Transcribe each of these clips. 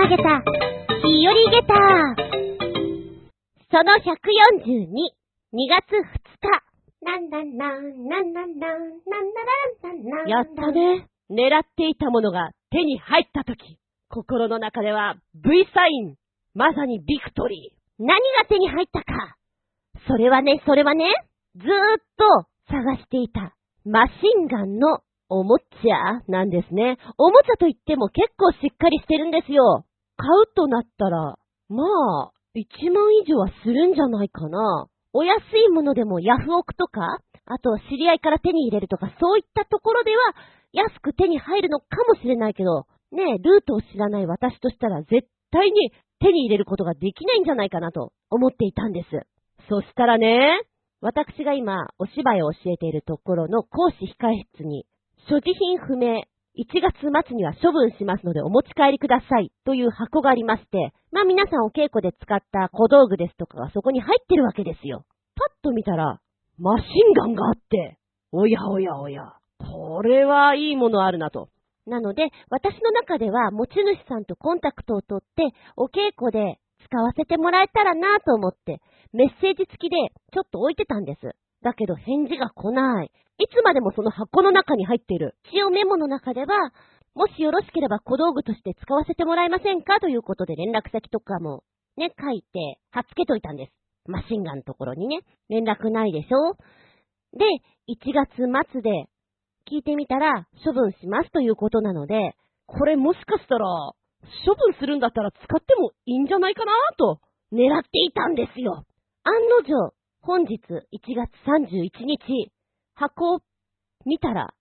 投げた、日和ゲタその142、2月2日。なんなんなん、なんなんなん、なんなんなん。やったね。狙っていたものが手に入った時、心の中では V サイン。まさにビクトリー。何が手に入ったか。それはね、それはね、ずーっと探していたマシンガンのおもちゃなんですね。おもちゃといっても結構しっかりしてるんですよ。買うとなったら、まあ、1万以上はするんじゃないかな。お安いものでもヤフオクとか、あと知り合いから手に入れるとか、そういったところでは安く手に入るのかもしれないけど、ねえ、ルートを知らない私としたら絶対に手に入れることができないんじゃないかなと思っていたんです。そしたらね、私が今お芝居を教えているところの講師控室に、所持品不明、1月末には処分しますのでお持ち帰りくださいという箱がありまして、まあ皆さんお稽古で使った小道具ですとかがそこに入ってるわけですよ。パッと見たら、マシンガンがあって、おやおやおや、これはいいものあるなと。なので、私の中では持ち主さんとコンタクトを取って、お稽古で使わせてもらえたらなと思って、メッセージ付きでちょっと置いてたんです。だけど返事が来ない。いつまでもその箱の中に入っている。一応メモの中では、もしよろしければ小道具として使わせてもらえませんかということで連絡先とかもね、書いて貼っつけといたんです。マシンガンのところにね。連絡ないでしょで、1月末で聞いてみたら処分しますということなので、これもしかしたら処分するんだったら使ってもいいんじゃないかなと狙っていたんですよ。案の定、本日1月31日、箱を見たら、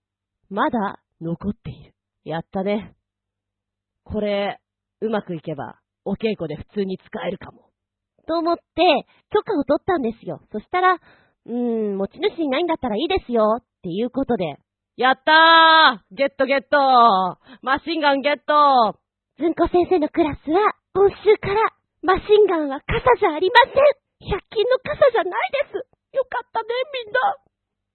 まだ残っている。やったね。これ、うまくいけば、お稽古で普通に使えるかも。と思って、許可を取ったんですよ。そしたら、うーん、持ち主いないんだったらいいですよ、っていうことで。やったーゲットゲットマシンガンゲットずんこ先生のクラスは、今週から、マシンガンは傘じゃありません !100 均の傘じゃないですよかったね、みんな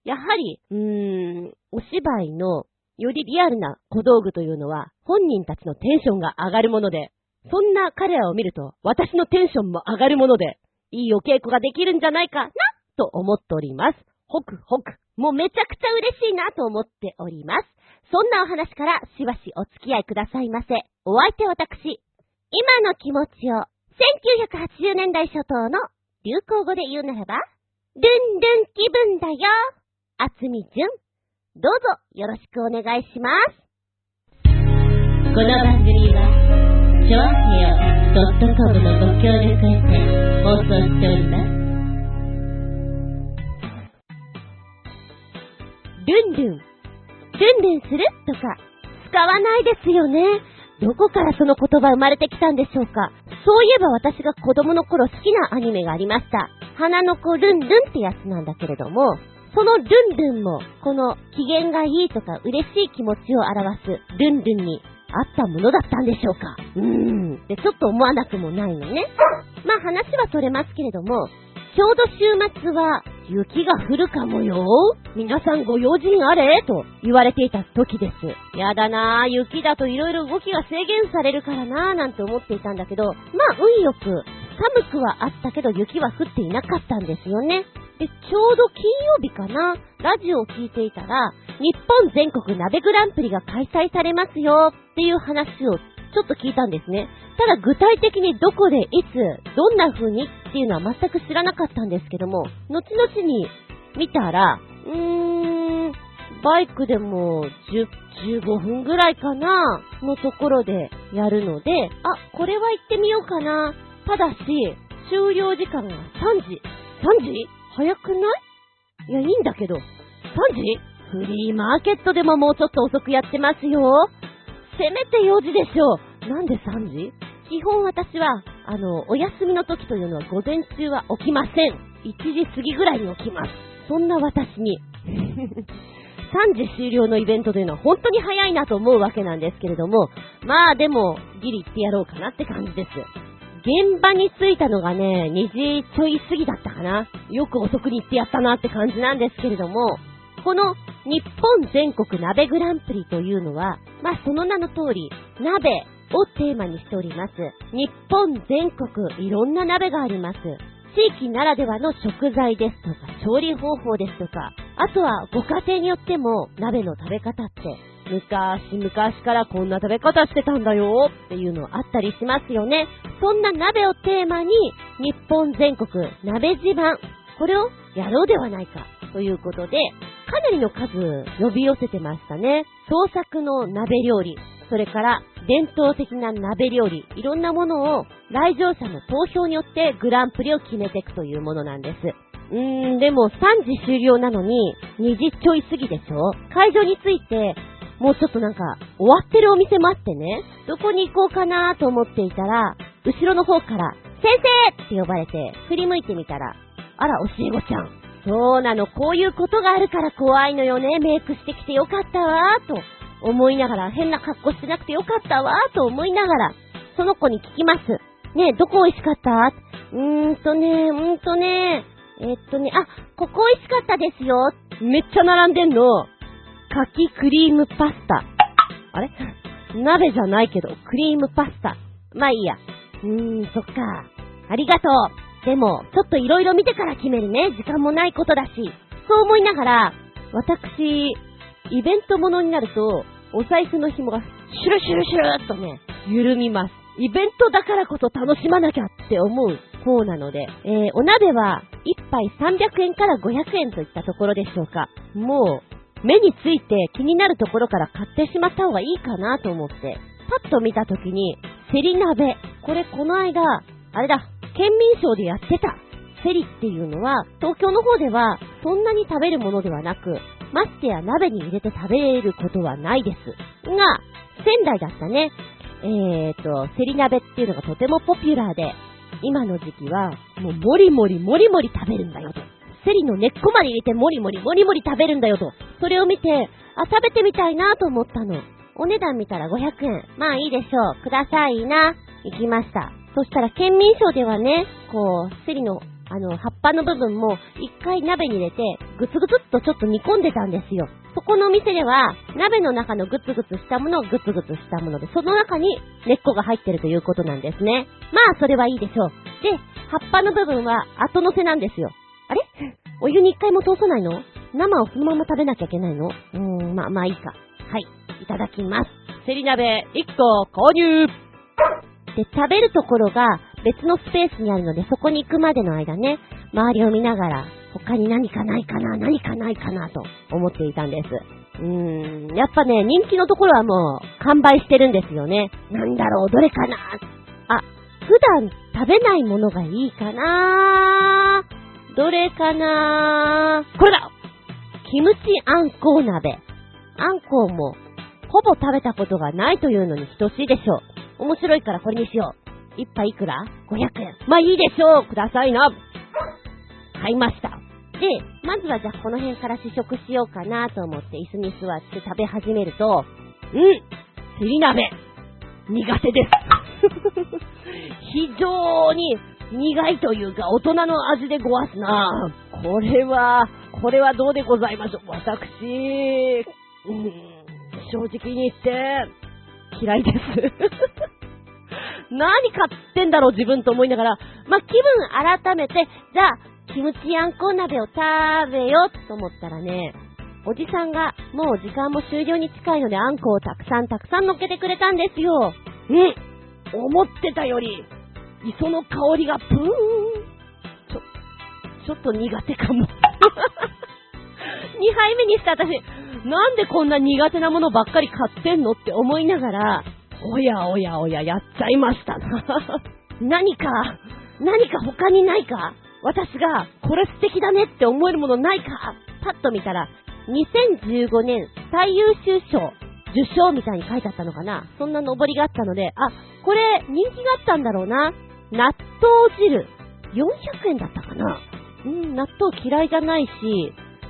やはり、うーん、お芝居のよりリアルな小道具というのは本人たちのテンションが上がるもので、そんな彼らを見ると私のテンションも上がるもので、いいお稽古ができるんじゃないかな、と思っております。ホクホク。もうめちゃくちゃ嬉しいなと思っております。そんなお話からしばしお付き合いくださいませ。お相手私。今の気持ちを1980年代初頭の流行語で言うならば、ルンルン気分だよ。あつみじゅん。どうぞよろしくお願いします。この番組は、ちょあへよ .com のご協力へて放送しております。ルンルン。ルンルンする？とか、使わないですよね。どこからその言葉生まれてきたんでしょうかそういえば私が子供の頃好きなアニメがありました。花の子ルンルンってやつなんだけれども、そのルンルンも、この機嫌がいいとか嬉しい気持ちを表すルンルンにあったものだったんでしょうか？うーん。ってちょっと思わなくもないのね。まあ話は取れますけれども、ちょうど週末は雪が降るかもよ。皆さんご用心あれ？と言われていた時です。やだなぁ、雪だと色々動きが制限されるからなぁなんて思っていたんだけど、まあ運よく寒くはあったけど雪は降っていなかったんですよね。で、ちょうど金曜日かな、ラジオを聞いていたら、日本全国鍋グランプリが開催されますよっていう話をちょっと聞いたんですね。ただ具体的にどこで、いつ、どんな風にっていうのは全く知らなかったんですけども、後々に見たら、うーん、バイクでも10、15分ぐらいかなのところでやるので、あ、これは行ってみようかな。ただし、終了時間が3時。3時？早くない？いや、いいんだけど。3時？フリーマーケットでももうちょっと遅くやってますよ。せめて4時でしょう。なんで3時？基本私は、あの、お休みの時というのは午前中は起きません。1時過ぎぐらいに起きます。そんな私に 3時終了のイベントというのは本当に早いなと思うわけなんですけれども、まあでも、ギリ行ってやろうかなって感じです。現場に着いたのがね、2時ちょい過ぎだったかな。よく遅くに行ってやったなって感じなんですけれども、この日本全国鍋グランプリというのは、まあその名の通り、鍋をテーマにしております。日本全国いろんな鍋があります。地域ならではの食材ですとか、調理方法ですとか、あとはご家庭によっても鍋の食べ方って昔々からこんな食べ方してたんだよっていうのあったりしますよね。そんな鍋をテーマに日本全国鍋自慢、これをやろうではないかということで、かなりの数呼び寄せてましたね。創作の鍋料理、それから伝統的な鍋料理、いろんなものを来場者の投票によってグランプリを決めていくというものなんです。うーん、でも3時終了なのに2時ちょい過ぎでしょ会場に着いて、もうちょっとなんか終わってるお店もあってね、どこに行こうかなと思っていたら、後ろの方から、先生って呼ばれて、振り向いてみたら、あら、教え子ちゃん。そうなの、こういうことがあるから怖いのよね。メイクしてきてよかったわ、と思いながら、変な格好してなくてよかったわ、と思いながら、その子に聞きます。ねえ、どこ美味しかった？うーんとね、うーんとね、えっとね、あ、ここ美味しかったですよ。めっちゃ並んでんの。柿クリームパスタ。あれ？鍋じゃないけど、クリームパスタ。まあいいや。うーん、そっか。ありがとう。でも、ちょっと色々見てから決めるね。時間もないことだし。そう思いながら、私、イベントものになると、お財布の紐がシュルシュルシュルっとね、緩みます。イベントだからこそ楽しまなきゃって思う方なので、えー、お鍋は1杯300円から500円といったところでしょうか。もう、目について気になるところから買ってしまった方がいいかなと思って、パッと見たときに、セリ鍋。これこの間、あれだ、県民賞でやってた。セリっていうのは、東京の方ではそんなに食べるものではなく、ましてや鍋に入れて食べることはないです。が、仙台だったね。えーと、セリ鍋っていうのがとてもポピュラーで、今の時期は、もうもりもりもりもり食べるんだよと。セリの根っこまで入れてもりもりもりもり食べるんだよと。それを見て、あ、食べてみたいなと思ったの。お値段見たら500円。まあいいでしょう。くださいな。行きました。そしたら県民賞ではね、こう、セリのあの、葉っぱの部分も一回鍋に入れて、ぐつぐつっとちょっと煮込んでたんですよ。そこのお店では、鍋の中のぐつぐつしたものをぐつぐつしたもので、その中に根っこが入ってるということなんですね。まあ、それはいいでしょう。で、葉っぱの部分は後乗せなんですよ。あれ？お湯に一回も通さないの？生をそのまま食べなきゃいけないの？うーん、まあ、まあいいか。はい、いただきます。セリ鍋1個購入で、食べるところが別のスペースにあるので、そこに行くまでの間ね、周りを見ながら、他に何かないかな、何かないかなと思っていたんです。うーん、やっぱね、人気のところはもう完売してるんですよね。なんだろう、どれかな？あ、普段食べないものがいいかな？どれかな？これだキムチあんこう鍋。あんこうも、ほぼ食べたことがないというのに等しいでしょう。面白いからこれにしよう。一杯いくら ?500 円。まあいいでしょうくださいな買いました。で、まずはじゃあこの辺から試食しようかなと思って椅子に座って食べ始めると、うん、セリ鍋、苦手です。非常に苦いというか大人の味でごわすな。これは、これはどうでございましょう。私、うん、正直に言って、嫌いです。何買ってんだろう自分と思いながら、ま、気分改めて、じゃあ、キムチあんこ鍋を食べようと思ったらね、おじさんが、もう時間も終了に近いのであんこをたくさんたくさん乗っけてくれたんですよ。うん思ってたより、磯の香りがプーン。ちょ、ちょっと苦手かも。2杯目にして私、なんでこんな苦手なものばっかり買ってんのって思いながら、おやおやおや、やっちゃいましたな。何か、何か他にないか？私が、これ素敵だねって思えるものないか？パッと見たら、2015年最優秀賞、受賞みたいに書いてあったのかな？そんな登りがあったので、あ、これ人気があったんだろうな。納豆汁、400円だったかなうん、納豆嫌いじゃないし、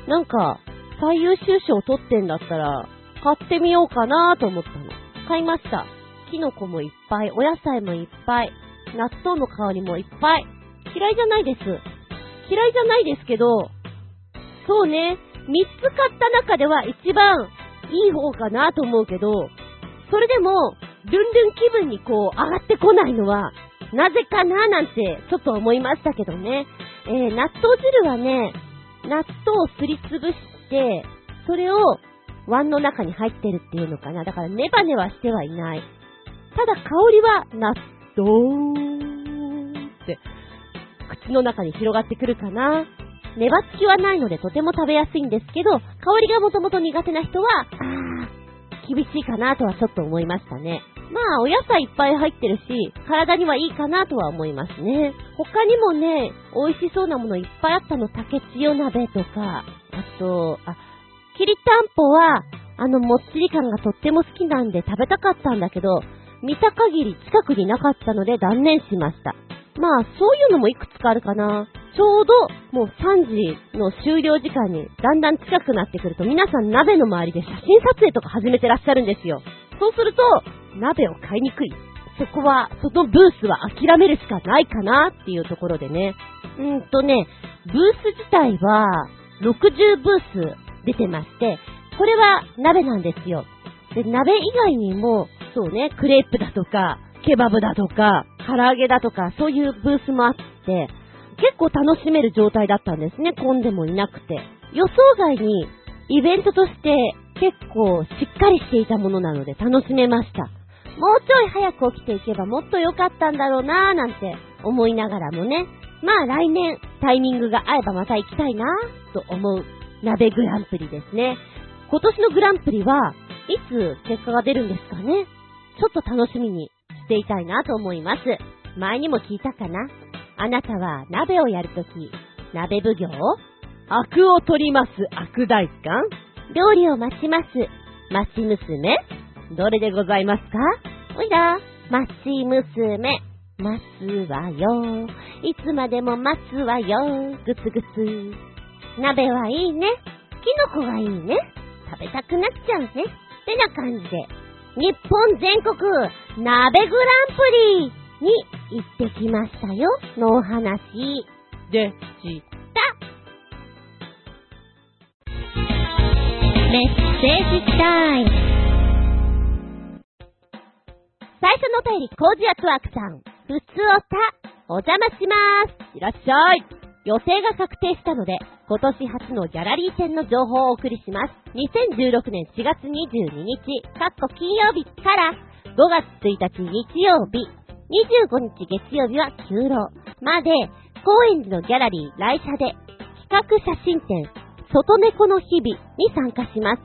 なんか、最優秀賞取ってんだったら、買ってみようかなと思ったの。買いました。キノコもいっぱい、お野菜もいっぱい、納豆の香りもいっぱい。嫌いじゃないです。嫌いじゃないですけど、そうね、3つ買った中では一番いい方かなと思うけど、それでも、ルンルン気分にこう上がってこないのは、なぜかななんてちょっと思いましたけどね。えー、納豆汁はね、納豆をすりつぶして、それを碗の中に入ってるっていうのかな。だからネバネバしてはいない。ただ香りは納豆って口の中に広がってくるかな。粘っきはないのでとても食べやすいんですけど、香りがもともと苦手な人は、あー、厳しいかなとはちょっと思いましたね。まあ、お野菜いっぱい入ってるし、体にはいいかなとは思いますね。他にもね、美味しそうなものいっぱいあったの、竹千代鍋とか、あと、あ、きりたんぽは、あの、もっちり感がとっても好きなんで食べたかったんだけど、見た限り近くになかったので断念しました。まあ、そういうのもいくつかあるかな。ちょうど、もう3時の終了時間にだんだん近くなってくると、皆さん鍋の周りで写真撮影とか始めてらっしゃるんですよ。そうすると、鍋を買いにくい。そこは、そのブースは諦めるしかないかなっていうところでね。うんとね、ブース自体は、60ブース出てまして、これは鍋なんですよ。で、鍋以外にも、そうね、クレープだとか、ケバブだとか、唐揚げだとか、そういうブースもあって、結構楽しめる状態だったんですね、混んでもいなくて。予想外に、イベントとして結構しっかりしていたものなので楽しめました。もうちょい早く起きていけばもっと良かったんだろうなぁなんて思いながらもね。まあ来年タイミングが合えばまた行きたいなぁと思う鍋グランプリですね。今年のグランプリはいつ結果が出るんですかね？ちょっと楽しみにしていたいなと思います。前にも聞いたかな？あなたは鍋をやるとき、鍋奉行？悪を取ります悪大官？料理を待ちます。待ち娘？どれでございますか？おいら、待ち娘。待つわよ。いつまでも待つわよ。ぐつぐつ。鍋はいいね。キノコがいいね。食べたくなっちゃうね。ってな感じで、日本全国鍋グランプリに行ってきましたよ。のお話でした。メッセージタイム。最初のお便り、コージアツワークさん。ふつおた、お邪魔しまーす。いらっしゃい。予定が確定したので、今年初のギャラリー展の情報をお送りします。2016年4月22日、かっこ金曜日から5月1日日曜日、25日月曜日は休労まで、高円寺のギャラリー来社で企画写真展、外猫の日々に参加します。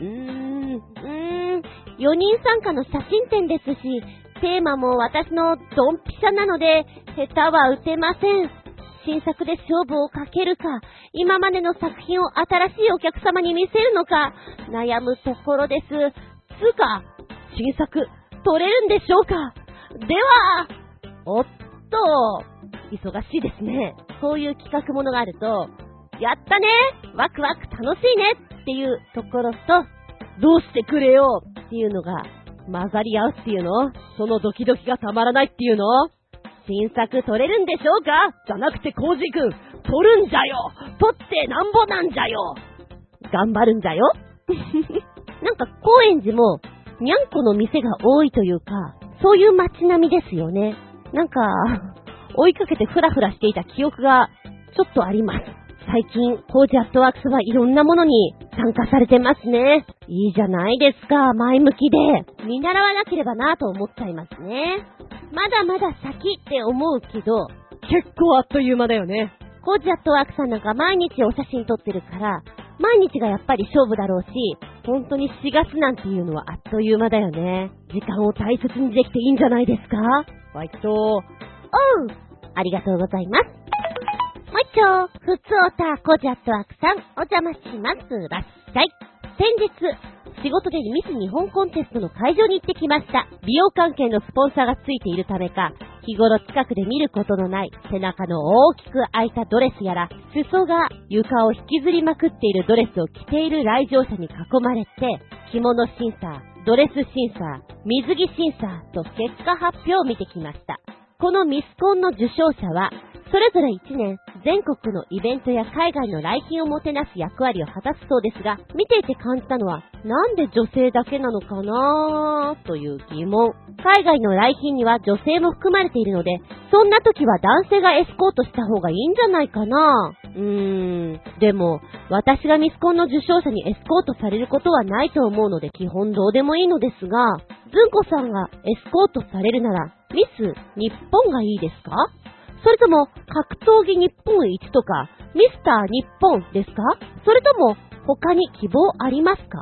うーん、うーん、4人参加の写真展ですし、テーマも私のドンピシャなので、下手は打てません。新作で勝負をかけるか、今までの作品を新しいお客様に見せるのか、悩むところです。つうか、新作、撮れるんでしょうかでは、おっと、忙しいですね。そういう企画ものがあると、やったね。ワクワク楽しいねっていうところと、どうしてくれよっていうのが混ざり合うっていうの？そのドキドキがたまらないっていうの？新作撮れるんでしょうか？じゃなくてコージくん、撮るんじゃよ！撮ってなんぼなんじゃよ！頑張るんじゃよ！なんか高円寺も、にゃんこの店が多いというか、そういう街並みですよね。なんか、追いかけてフラフラしていた記憶がちょっとあります。最近、コージアットワークスはいろんなものに参加されてますね。いいじゃないですか、前向きで。見習わなければなと思っちゃいますね。まだまだ先って思うけど、結構あっという間だよね。コージアットワークさんなんか毎日お写真撮ってるから、毎日がやっぱり勝負だろうし、本当に4月なんていうのはあっという間だよね。時間を大切にできていいんじゃないですか？ワイト。おうありがとうございます。もう一丁、ふつおた、コジャットワークさん、お邪魔します。らっしゃい。先日、仕事でミス日本コンテストの会場に行ってきました。美容関係のスポンサーがついているためか、日頃近くで見ることのない背中の大きく開いたドレスやら、裾が床を引きずりまくっているドレスを着ている来場者に囲まれて、着物審査、ドレス審査、水着審査と結果発表を見てきました。このミスコンの受賞者は、それぞれ1年全国のイベントや海外の来賓をもてなす役割を果たすそうですが、見ていて感じたのは、なんで女性だけなのかなぁという疑問。海外の来賓には女性も含まれているので、そんな時は男性がエスコートした方がいいんじゃないかなぁうーん。でも、私がミスコンの受賞者にエスコートされることはないと思うので基本どうでもいいのですが、ずんこさんがエスコートされるなら、ミス日本がいいですか？それとも、格闘技日本一とか、ミスター日本ですか？それとも、他に希望ありますか？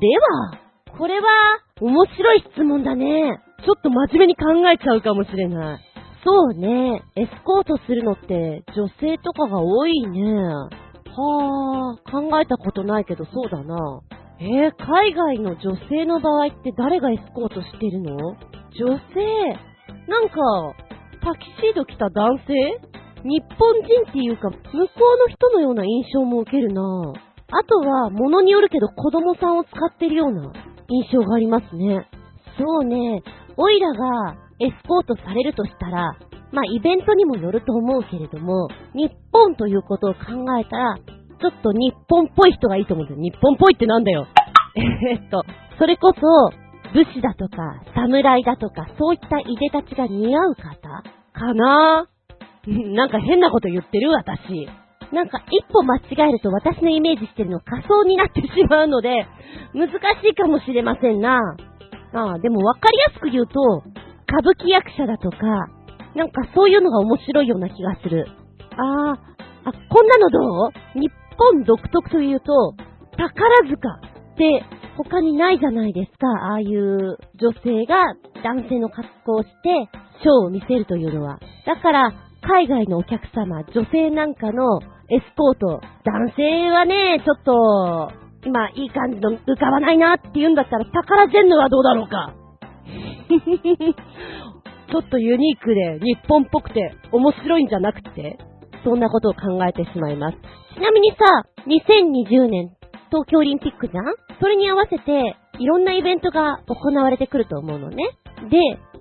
では、これは、面白い質問だね。ちょっと真面目に考えちゃうかもしれない。そうね。エスコートするのって女性とかが多いね。はあ、考えたことないけどそうだな。えー、海外の女性の場合って誰がエスコートしてるの？女性なんか、タキシード着た男性？日本人っていうか、向こうの人のような印象も受けるなあとは、物によるけど子供さんを使ってるような印象がありますね。そうね。オイラがエスコートされるとしたら、まあイベントにもよると思うけれども、日本ということを考えたら、ちょっと日本っぽい人がいいと思うんですよ。日本っぽいってなんだよ。えっと、それこそ、武士だとか、侍だとか、そういったいでたちが似合う方？かな？ぁ なんか変なこと言ってる私。なんか一歩間違えると私のイメージしてるの仮想になってしまうので、難しいかもしれませんな。ああ、でも分かりやすく言うと、歌舞伎役者だとか、なんかそういうのが面白いような気がする。ああ、あ、こんなのどう？日本独特というと、宝塚って他にないじゃないですか。ああいう女性が男性の格好をして、ショーを見せるというのは。だから、海外のお客様、女性なんかのエスコート、男性はね、ちょっと、今いい感じの浮かばないなって言うんだったら、宝ジェンヌはどうだろうか。ちょっとユニークで日本っぽくて面白いんじゃなくてそんなことを考えてしまいます。ちなみにさ、2020年、東京オリンピックじゃんそれに合わせて、いろんなイベントが行われてくると思うのね。で、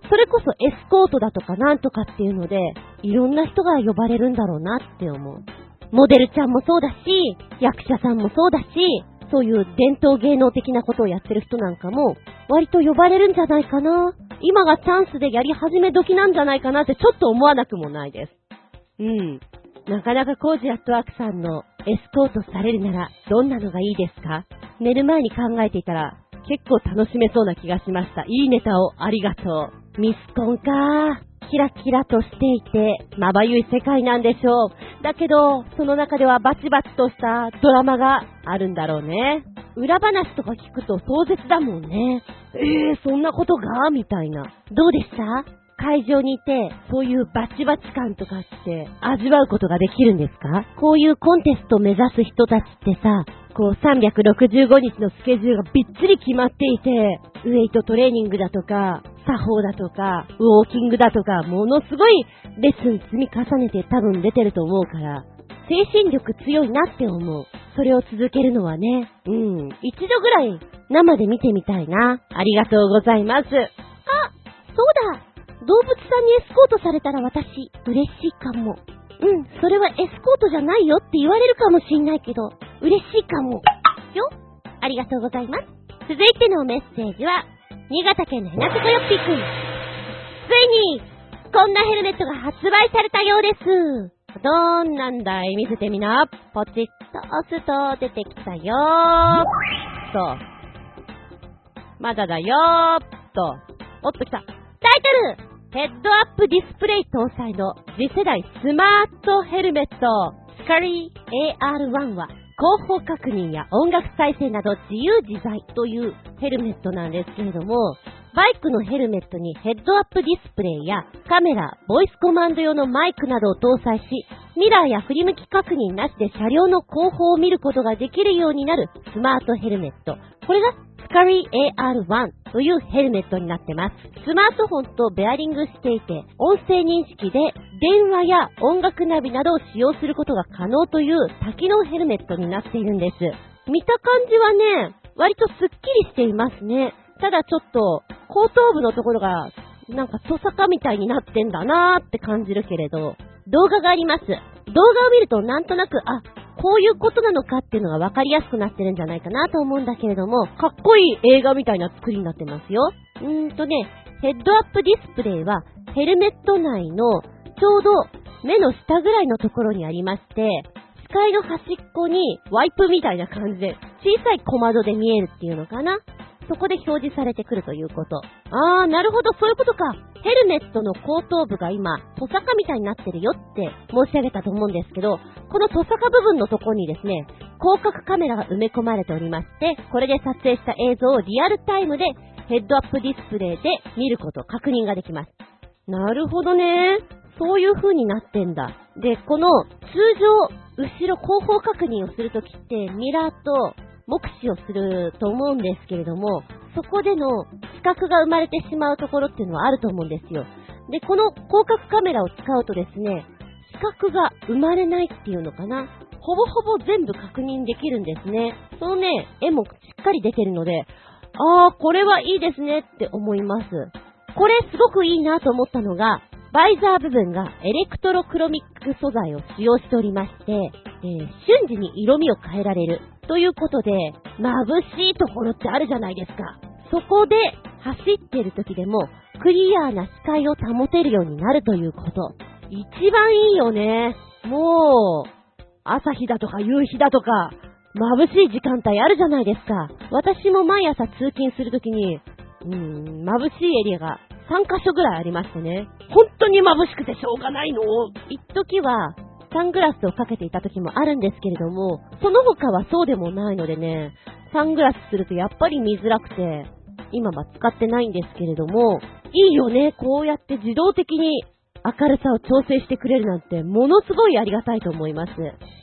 それこそエスコートだとかなんとかっていうので、いろんな人が呼ばれるんだろうなって思う。モデルちゃんもそうだし、役者さんもそうだし、そういう伝統芸能的なことをやってる人なんかも、割と呼ばれるんじゃないかな。今がチャンスでやり始め時なんじゃないかなってちょっと思わなくもないです。うん。なかなかコージアットワークさんのエスコートされるならどんなのがいいですか？寝る前に考えていたら結構楽しめそうな気がしました。いいネタをありがとう。ミスコンかキラキラとしていて、まばゆい世界なんでしょう。だけど、その中ではバチバチとしたドラマがあるんだろうね。裏話とか聞くと壮絶だもんね。えー、そんなことが？みたいな。どうでした？会場にいて、そういうバチバチ感とかって味わうことができるんですか？こういうコンテストを目指す人たちってさ、こう365日のスケジュールがびっちり決まっていて、ウェイトトレーニングだとか、作法だとか、ウォーキングだとか、ものすごいレッスン積み重ねて多分出てると思うから、精神力強いなって思う。それを続けるのはね、うん、一度ぐらい生で見てみたいな。ありがとうございます。あ、そうだ動物さんにエスコートされたら私、嬉しいかも。うん、それはエスコートじゃないよって言われるかもしんないけど、嬉しいかも。よありがとうございます。続いてのメッセージは、新潟県のヘナチョコヨッピーくん。ついに、こんなヘルメットが発売されたようです。どんなんだい見せてみな。ポチッと押すと出てきたよーっと。まだだよーっと。おっと来た。タイトルヘッドアップディスプレイ搭載の次世代スマートヘルメット、スカリー AR1 は、後方確認や音楽再生など自由自在というヘルメットなんですけれども、バイクのヘルメットにヘッドアップディスプレイやカメラ、ボイスコマンド用のマイクなどを搭載し、ミラーや振り向き確認なしで車両の後方を見ることができるようになるスマートヘルメット。これがスカリー AR1 というヘルメットになってます。スマートフォンとベアリングしていて、音声認識で電話や音楽ナビなどを使用することが可能という多機能ヘルメットになっているんです。見た感じはね、割とスッキリしていますね。ただちょっと、後頭部のところが、なんかトサカみたいになってんだなーって感じるけれど、動画があります。動画を見るとなんとなく、あ、こういうことなのかっていうのが分かりやすくなってるんじゃないかなと思うんだけれども、かっこいい映画みたいな作りになってますよ。うーんとね、ヘッドアップディスプレイはヘルメット内のちょうど目の下ぐらいのところにありまして、視界の端っこにワイプみたいな感じで小さい小窓で見えるっていうのかなそこで表示されてくるということ。あー、なるほど、そういうことか。ヘルメットの後頭部が今、トサカみたいになってるよって申し上げたと思うんですけど、このトサカ部分のとこにですね、広角カメラが埋め込まれておりまして、これで撮影した映像をリアルタイムでヘッドアップディスプレイで見ること、確認ができます。なるほどね。そういう風になってんだ。で、この通常、後ろ後方確認をするときって、ミラーと目視をすると思うんですけれども、そこでの視覚が生まれてしまうところっていうのはあると思うんですよ。で、この広角カメラを使うとですね、視覚が生まれないっていうのかな。ほぼほぼ全部確認できるんですね。そのね、絵もしっかり出てるので、あー、これはいいですねって思います。これすごくいいなと思ったのが、バイザー部分がエレクトロクロミック素材を使用しておりまして、えー瞬時に色味を変えられる。ということで、眩しいところってあるじゃないですか。そこで走ってる時でもクリアーな視界を保てるようになるということ。一番いいよね。もう、朝日だとか夕日だとか、眩しい時間帯あるじゃないですか。私も毎朝通勤するときに、うん、眩しいエリアが3カ所ぐらいありましてね。本当に眩しくてしょうがないの。一時はサングラスをかけていた時もあるんですけれども、その他はそうでもないのでね、サングラスするとやっぱり見づらくて、今は使ってないんですけれども、いいよね、こうやって自動的に明るさを調整してくれるなんて、ものすごいありがたいと思います。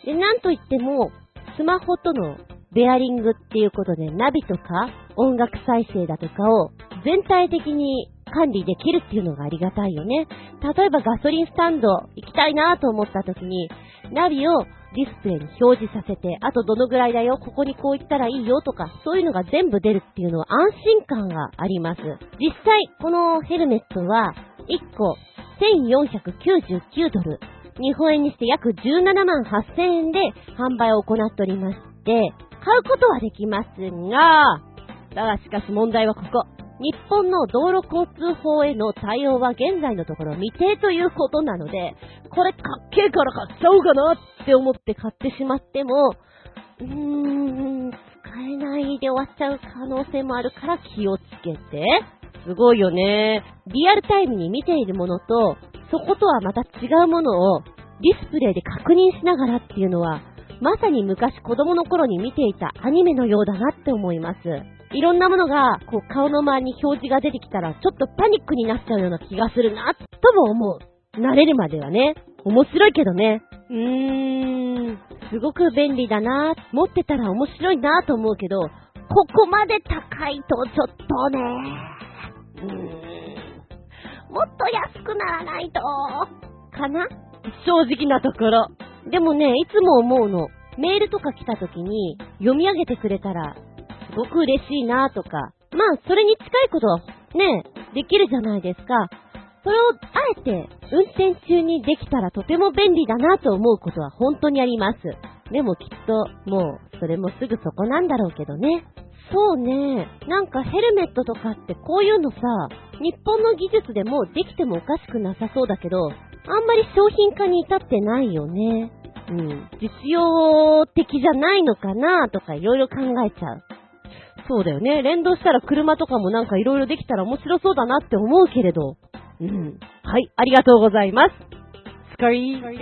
で、なんといっても、スマホとのベアリングっていうことで、ナビとか音楽再生だとかを全体的に管理できるっていうのがありがたいよね。例えばガソリンスタンド行きたいなと思った時に、ナビをディスプレイに表示させて、あとどのぐらいだよ、ここにこう行ったらいいよとか、そういうのが全部出るっていうのは安心感があります。実際、このヘルメットは、1個1499ドル、日本円にして約17万8000円で販売を行っておりまして、買うことはできますが、だがしかし問題はここ。日本の道路交通法への対応は現在のところ未定ということなので、これかっけえから買っちゃおうかなって思って買ってしまっても、うーん、使えないで終わっちゃう可能性もあるから気をつけて。すごいよね。リアルタイムに見ているものと、そことはまた違うものをディスプレイで確認しながらっていうのは、まさに昔子供の頃に見ていたアニメのようだなって思います。いろんなものが、こう、顔の周りに表示が出てきたら、ちょっとパニックになっちゃうような気がするな、とも思う。慣れるまではね。面白いけどね。うーん、すごく便利だな、持ってたら面白いなと思うけど、ここまで高いとちょっとね、うーん、もっと安くならないと、かな？正直なところ。でもね、いつも思うの。メールとか来た時に読み上げてくれたら、すごく嬉しいなとか。まあ、それに近いことはね、できるじゃないですか。それをあえて運転中にできたらとても便利だなと思うことは本当にあります。でもきっと、もう、それもすぐそこなんだろうけどね。そうね。なんかヘルメットとかってこういうのさ、日本の技術でもできてもおかしくなさそうだけど、あんまり商品化に至ってないよね。うん。実用的じゃないのかなとかいろいろ考えちゃう。そうだよね。連動したら車とかもなんかいろいろできたら面白そうだなって思うけれど。うん。はい、ありがとうございます。スカイ AR1。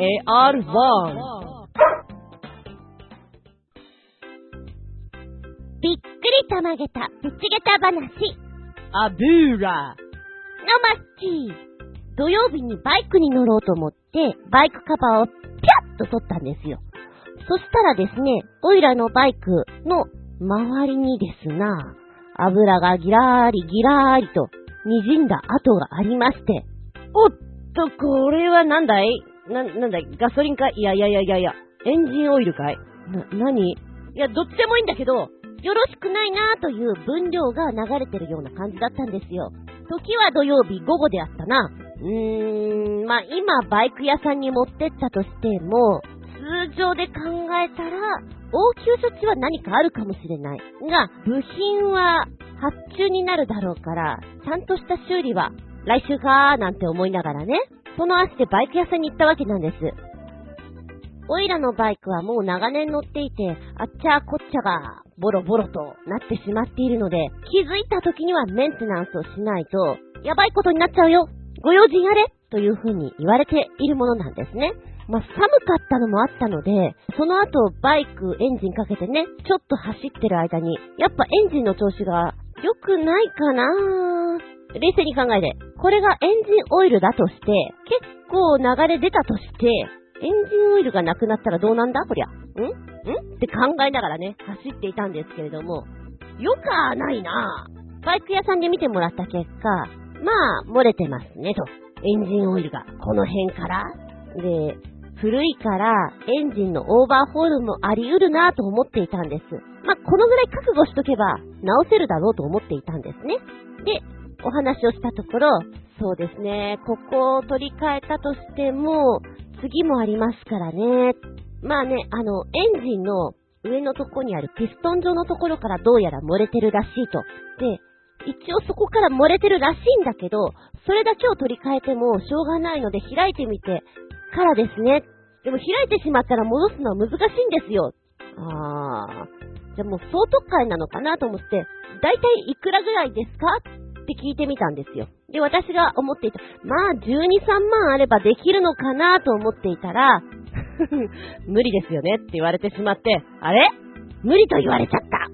びっくりたまげた、ぶちげた話。アブーラ。のマッチー。土曜日にバイクに乗ろうと思って、バイクカバーをピャッと取ったんですよ。そしたらですね、オイラのバイクの周りにですな、油がギラーリギラーリと滲んだ跡がありまして、おっと、これはなんだい？な、なんだい？ガソリンか？いやいやいやいやいや、エンジンオイルかい？な、なにいや、どっちでもいいんだけど、よろしくないなぁという分量が流れてるような感じだったんですよ。時は土曜日午後であったな。ううーん、まあ今バイク屋さんに持ってったとしても、通常で考えたら、応急処置は何かあるかもしれない。が、部品は発注になるだろうから、ちゃんとした修理は来週かーなんて思いながらね、その足でバイク屋さんに行ったわけなんです。オイラのバイクはもう長年乗っていて、あっちゃこっちゃがボロボロとなってしまっているので、気づいた時にはメンテナンスをしないと、やばいことになっちゃうよご用心あれという風に言われているものなんですね。まあ、寒かったのもあったので、その後バイク、エンジンかけてね、ちょっと走ってる間に、やっぱエンジンの調子が良くないかな。冷静に考えて、これがエンジンオイルだとして、結構流れ出たとして、エンジンオイルがなくなったらどうなんだ？こりゃ。ん？ん？って考えながらね、走っていたんですけれども、よかないな。バイク屋さんで見てもらった結果、まあ、漏れてますね、と。エンジンオイルが、この辺から。で、古いから、エンジンのオーバーホールもあり得るなと思っていたんです。まあ、このぐらい覚悟しとけば、直せるだろうと思っていたんですね。で、お話をしたところ、そうですね、ここを取り替えたとしても、次もありますからね。まあね、あの、エンジンの上のとこにあるピストン状のところからどうやら漏れてるらしいと。で、一応そこから漏れてるらしいんだけど、それだけを取り替えてもしょうがないので開いてみてからですね。でも開いてしまったら戻すのは難しいんですよ。あー。じゃあもう総特会なのかなと思って、だいたいいくらぐらいですか？って聞いてみたんですよ。で、私が思っていた、まあ12、3万あればできるのかなと思っていたら、無理ですよねって言われてしまって、あれ？無理と言われちゃった。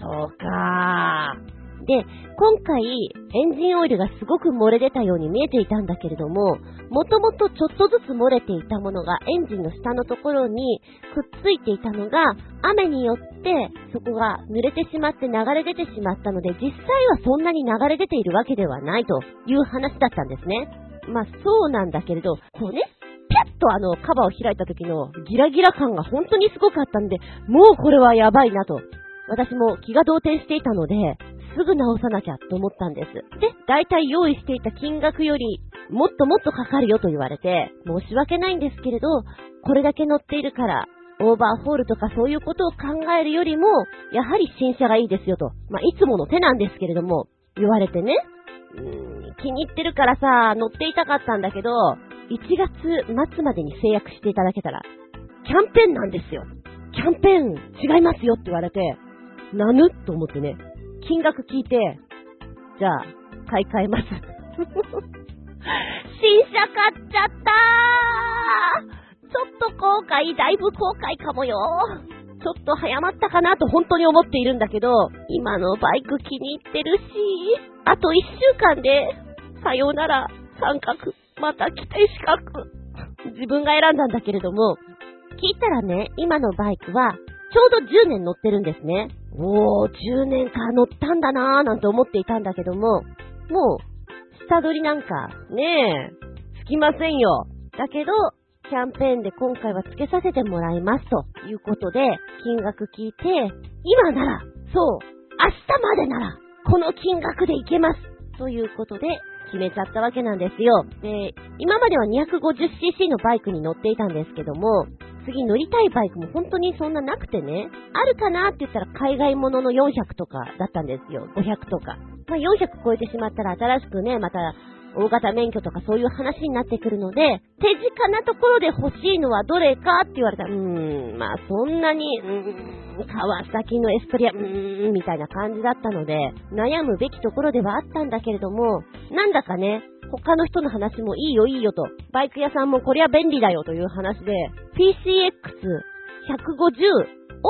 そうかー。で、今回、エンジンオイルがすごく漏れ出たように見えていたんだけれども、もともとちょっとずつ漏れていたものがエンジンの下のところにくっついていたのが、雨によってそこが濡れてしまって流れ出てしまったので、実際はそんなに流れ出ているわけではないという話だったんですね。まあそうなんだけれど、こうね、ピャッとあのカバーを開いた時のギラギラ感が本当にすごかったんで、もうこれはやばいなと。私も気が動転していたので、すぐ直さなきゃと思ったんです。で、大体用意していた金額よりもっともっとかかるよと言われて、申し訳ないんですけれど、これだけ乗っているから、オーバーホールとかそういうことを考えるよりも、やはり新車がいいですよと。まあ、いつもの手なんですけれども、言われてね。うーん、気に入ってるからさ、乗っていたかったんだけど、1月末までに制約していただけたら、キャンペーンなんですよ。キャンペーン違いますよって言われて、なぬと思ってね、金額聞いて、じゃあ、買い替えます。新車買っちゃったーちょっと後悔、だいぶ後悔かもよ。ちょっと早まったかなと本当に思っているんだけど、今のバイク気に入ってるし、あと1週間で、さようなら、三角、また来て四角。自分が選んだんだけれども、聞いたらね、今のバイクは、ちょうど10年乗ってるんですね。おー、10年か乗ったんだなーなんて思っていたんだけども、もう、下取りなんか、ねえ、つきませんよ。だけど、キャンペーンで今回は付けさせてもらいますということで、金額聞いて、今なら、そう、明日までなら、この金額でいけますということで、決めちゃったわけなんですよ。で、今までは 250cc のバイクに乗っていたんですけども、次乗りたいバイクも本当にそんななくてね、あるかなって言ったら海外ものの400とかだったんですよ。500とか。まあ、400超えてしまったら新しくね、また大型免許とかそういう話になってくるので、手近なところで欲しいのはどれかって言われたら、うーん、まあそんなに、うーん、川崎のエストリア、うーん、みたいな感じだったので、悩むべきところではあったんだけれども、なんだかね、他の人の話もいいよいいよと、バイク屋さんもこりゃ便利だよという話で、PCX150 を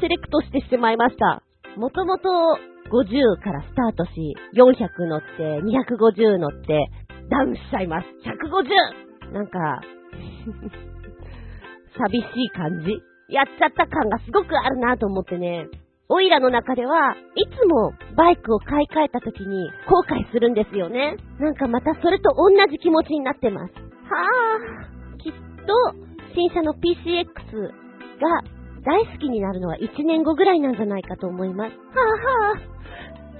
セレクトしてしまいました。もともと50からスタートし、400乗って、250乗って、ダウンしちゃいます。150! なんか、寂しい感じやっちゃった感がすごくあるなと思ってね。オイラの中では、いつもバイクを買い替えた時に後悔するんですよね。なんかまたそれと同じ気持ちになってます。はぁ、きっと、新車の PCX が大好きになるのは1年後ぐらいなんじゃないかと思います。はぁは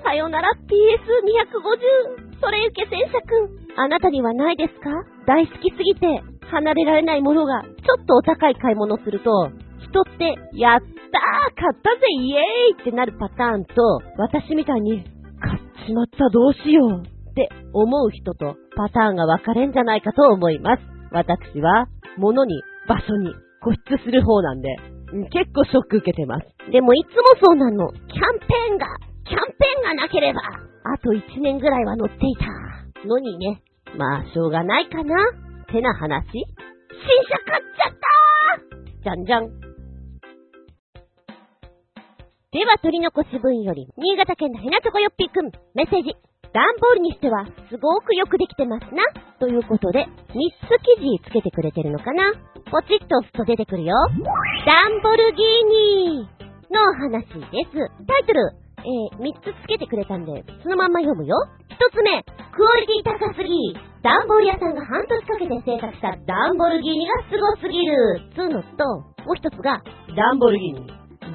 ぁ、さよなら PS250、それゆけ戦車くん、あなたにはないですか？大好きすぎて、離れられないものが、ちょっとお高い買い物すると、人って、やったー買ったぜイエーイってなるパターンと、私みたいに、買っちまったどうしよう。って思う人とパターンが分かれんじゃないかと思います。私は、物に、場所に固執する方なんで、結構ショック受けてます。でもいつもそうなの。キャンペーンが、キャンペーンがなければ、あと1年ぐらいは乗っていた。のにね。まあ、しょうがないかな。てな話新車買っちゃったーじゃんじゃん。では、取り残し分より、新潟県のヘナチョコヨッピーくん、メッセージ。段ボールにしては、すごくよくできてますな。ということで、3つ記事つけてくれてるのかなポチッと押すと出てくるよ。ダンボルギーニの話です。タイトル、えー、3つつけてくれたんで、そのまんま読むよ。1つ目、クオリティ高すぎ。ダンボール屋さんが半年かけて制作したダンボルギーニがすごすぎる。つうのと、もう一つが、ダンボルギーニ。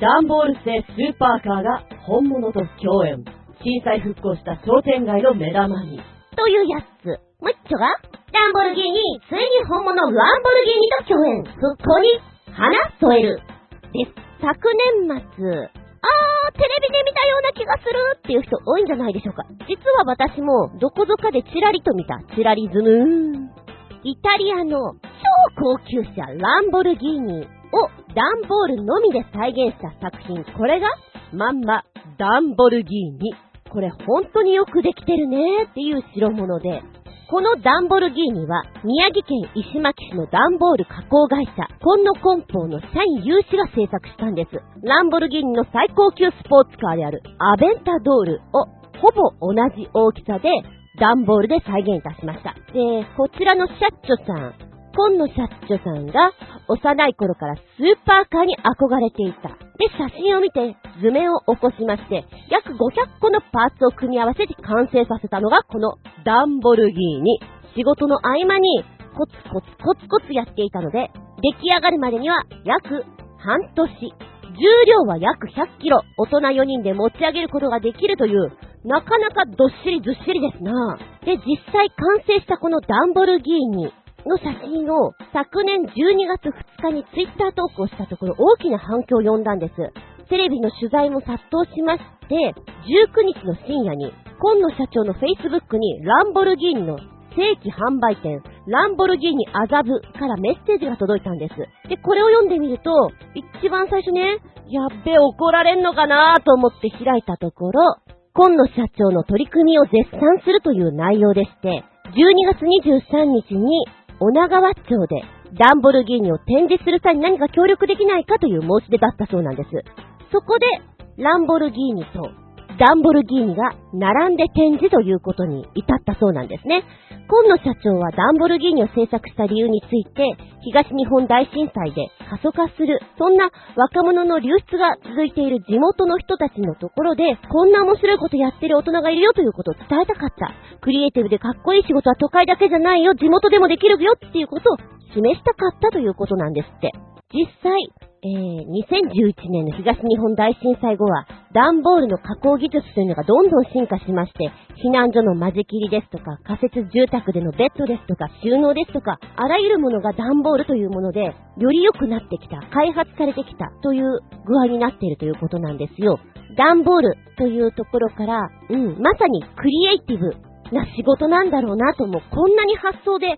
ダンボール製スーパーカーが本物と共演。震災復興した商店街の目玉に。というやつ。もう一丁が、ランボルギーニ、ついに本物ランボルギーニと共演。復興に花添える。です。昨年末、あー、テレビで見たような気がするっていう人多いんじゃないでしょうか。実は私もどこぞかでチラリと見たチラリズム。イタリアの超高級車ランボルギーニをダンボールのみで再現した作品。これがまんまダンボルギーニこれ本当によくできてるねっていう代物で、このダンボルギーニは、宮城県石巻市のダンボール加工会社、コンノコンポーの社員有志が制作したんです。ランボルギーニの最高級スポーツカーであるアベンタドールをほぼ同じ大きさでダンボールで再現いたしました。で、こちらの社長さん、今野社長さんが幼い頃からスーパーカーに憧れていた。で、写真を見て図面を起こしまして、約500個のパーツを組み合わせて完成させたのがこのダンボルギーニ。仕事の合間にコツコツコツコツやっていたので、出来上がるまでには約半年。重量は約100キロ。大人4人で持ち上げることができるという、なかなかどっしりずっしりですな。で、実際完成したこのダンボルギーニ。の写真を昨年12月2日にツイッター投稿したところ大きな反響を呼んだんです。テレビの取材も殺到しまして、19日の深夜に、今野社長の Facebook にランボルギーニの正規販売店、ランボルギーニ麻布からメッセージが届いたんです。で、これを読んでみると、一番最初ね、やっべ、怒られんのかなと思って開いたところ、今野社長の取り組みを絶賛するという内容でして、12月23日に女川町でランボルギーニを展示する際に何か協力できないかという申し出だったそうなんです。そこで、ランボルギーニとダンボルギーニが並んで展示ということに至ったそうなんですね。今野社長はダンボルギーニを制作した理由について、東日本大震災で過疎化する、そんな若者の流出が続いている地元の人たちのところで、こんな面白いことやってる大人がいるよということを伝えたかった。クリエイティブでかっこいい仕事は都会だけじゃないよ、地元でもできるよっていうことを示したかったということなんですって。実際、えー、2011年の東日本大震災後は、段ボールの加工技術というのがどんどん進化しまして、避難所の間仕切りですとか、仮設住宅でのベッドですとか、収納ですとか、あらゆるものが段ボールというもので、より良くなってきた、開発されてきたという具合になっているということなんですよ。段ボールというところから、うん、まさにクリエイティブな仕事なんだろうなとも、こんなに発想で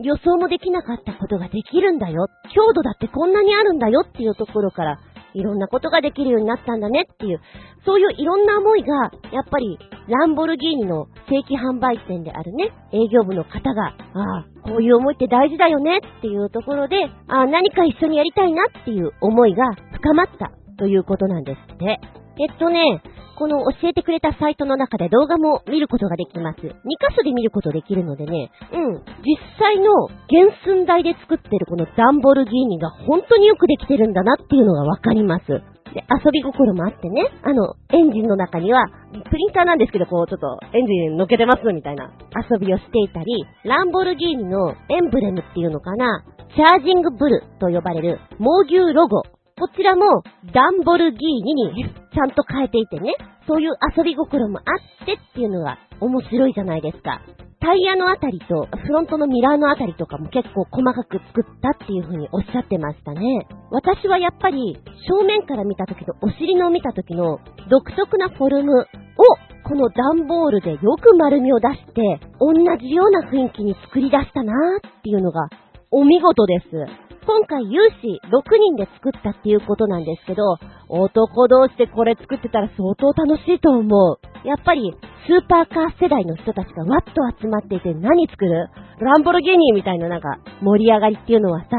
予想もできなかったことができるんだよ。強度だってこんなにあるんだよっていうところから、いろんなことができるようになったんだねっていう、そういういろんな思いが、やっぱり、ランボルギーニの正規販売店であるね、営業部の方が、ああ、こういう思いって大事だよねっていうところで、ああ、何か一緒にやりたいなっていう思いが深まったということなんですって。えっとね、この教えてくれたサイトの中で動画も見ることができます。2箇所で見ることできるのでね、うん、実際の原寸大で作ってるこのダンボルギーニが本当によくできてるんだなっていうのがわかります。で、遊び心もあってね、あの、エンジンの中には、プリンターなんですけど、こう、ちょっと、エンジン乗っけてますみたいな遊びをしていたり、ランボルギーニのエンブレムっていうのかな、チャージングブルと呼ばれる、猛牛ロゴこちらもダンボルギーニにちゃんと変えていてね、そういう遊び心もあってっていうのが面白いじゃないですか。タイヤのあたりと、フロントのミラーのあたりとかも結構細かく作ったっていう風におっしゃってましたね。私はやっぱり、正面から見た時のお尻の見た時の独特なフォルムを、この段ボールでよく丸みを出して、同じような雰囲気に作り出したなーっていうのが、お見事です。今回有志6人で作ったっていうことなんですけど、男同士でこれ作ってたら相当楽しいと思う。やっぱり、スーパーカー世代の人たちがわっと集まっていて何作る？ランボルギーニみたいななんか盛り上がりっていうのはさ、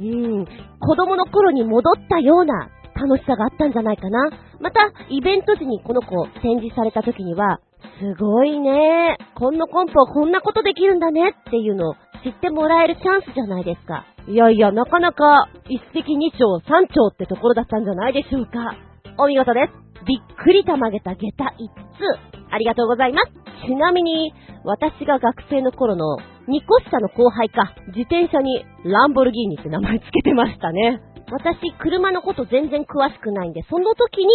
うん、子供の頃に戻ったような楽しさがあったんじゃないかな。また、イベント時にこの子展示された時には、すごいね。こんなコンポこんなことできるんだねっていうのを知ってもらえるチャンスじゃないですか。いやいや、なかなか一石二鳥三鳥ってところだったんじゃないでしょうか。お見事です。びっくりたまげた下駄一つ。ありがとうございます。ちなみに、私が学生の頃の2個下の後輩か、自転車にランボルギーニって名前つけてましたね。私、車のこと全然詳しくないんで、その時に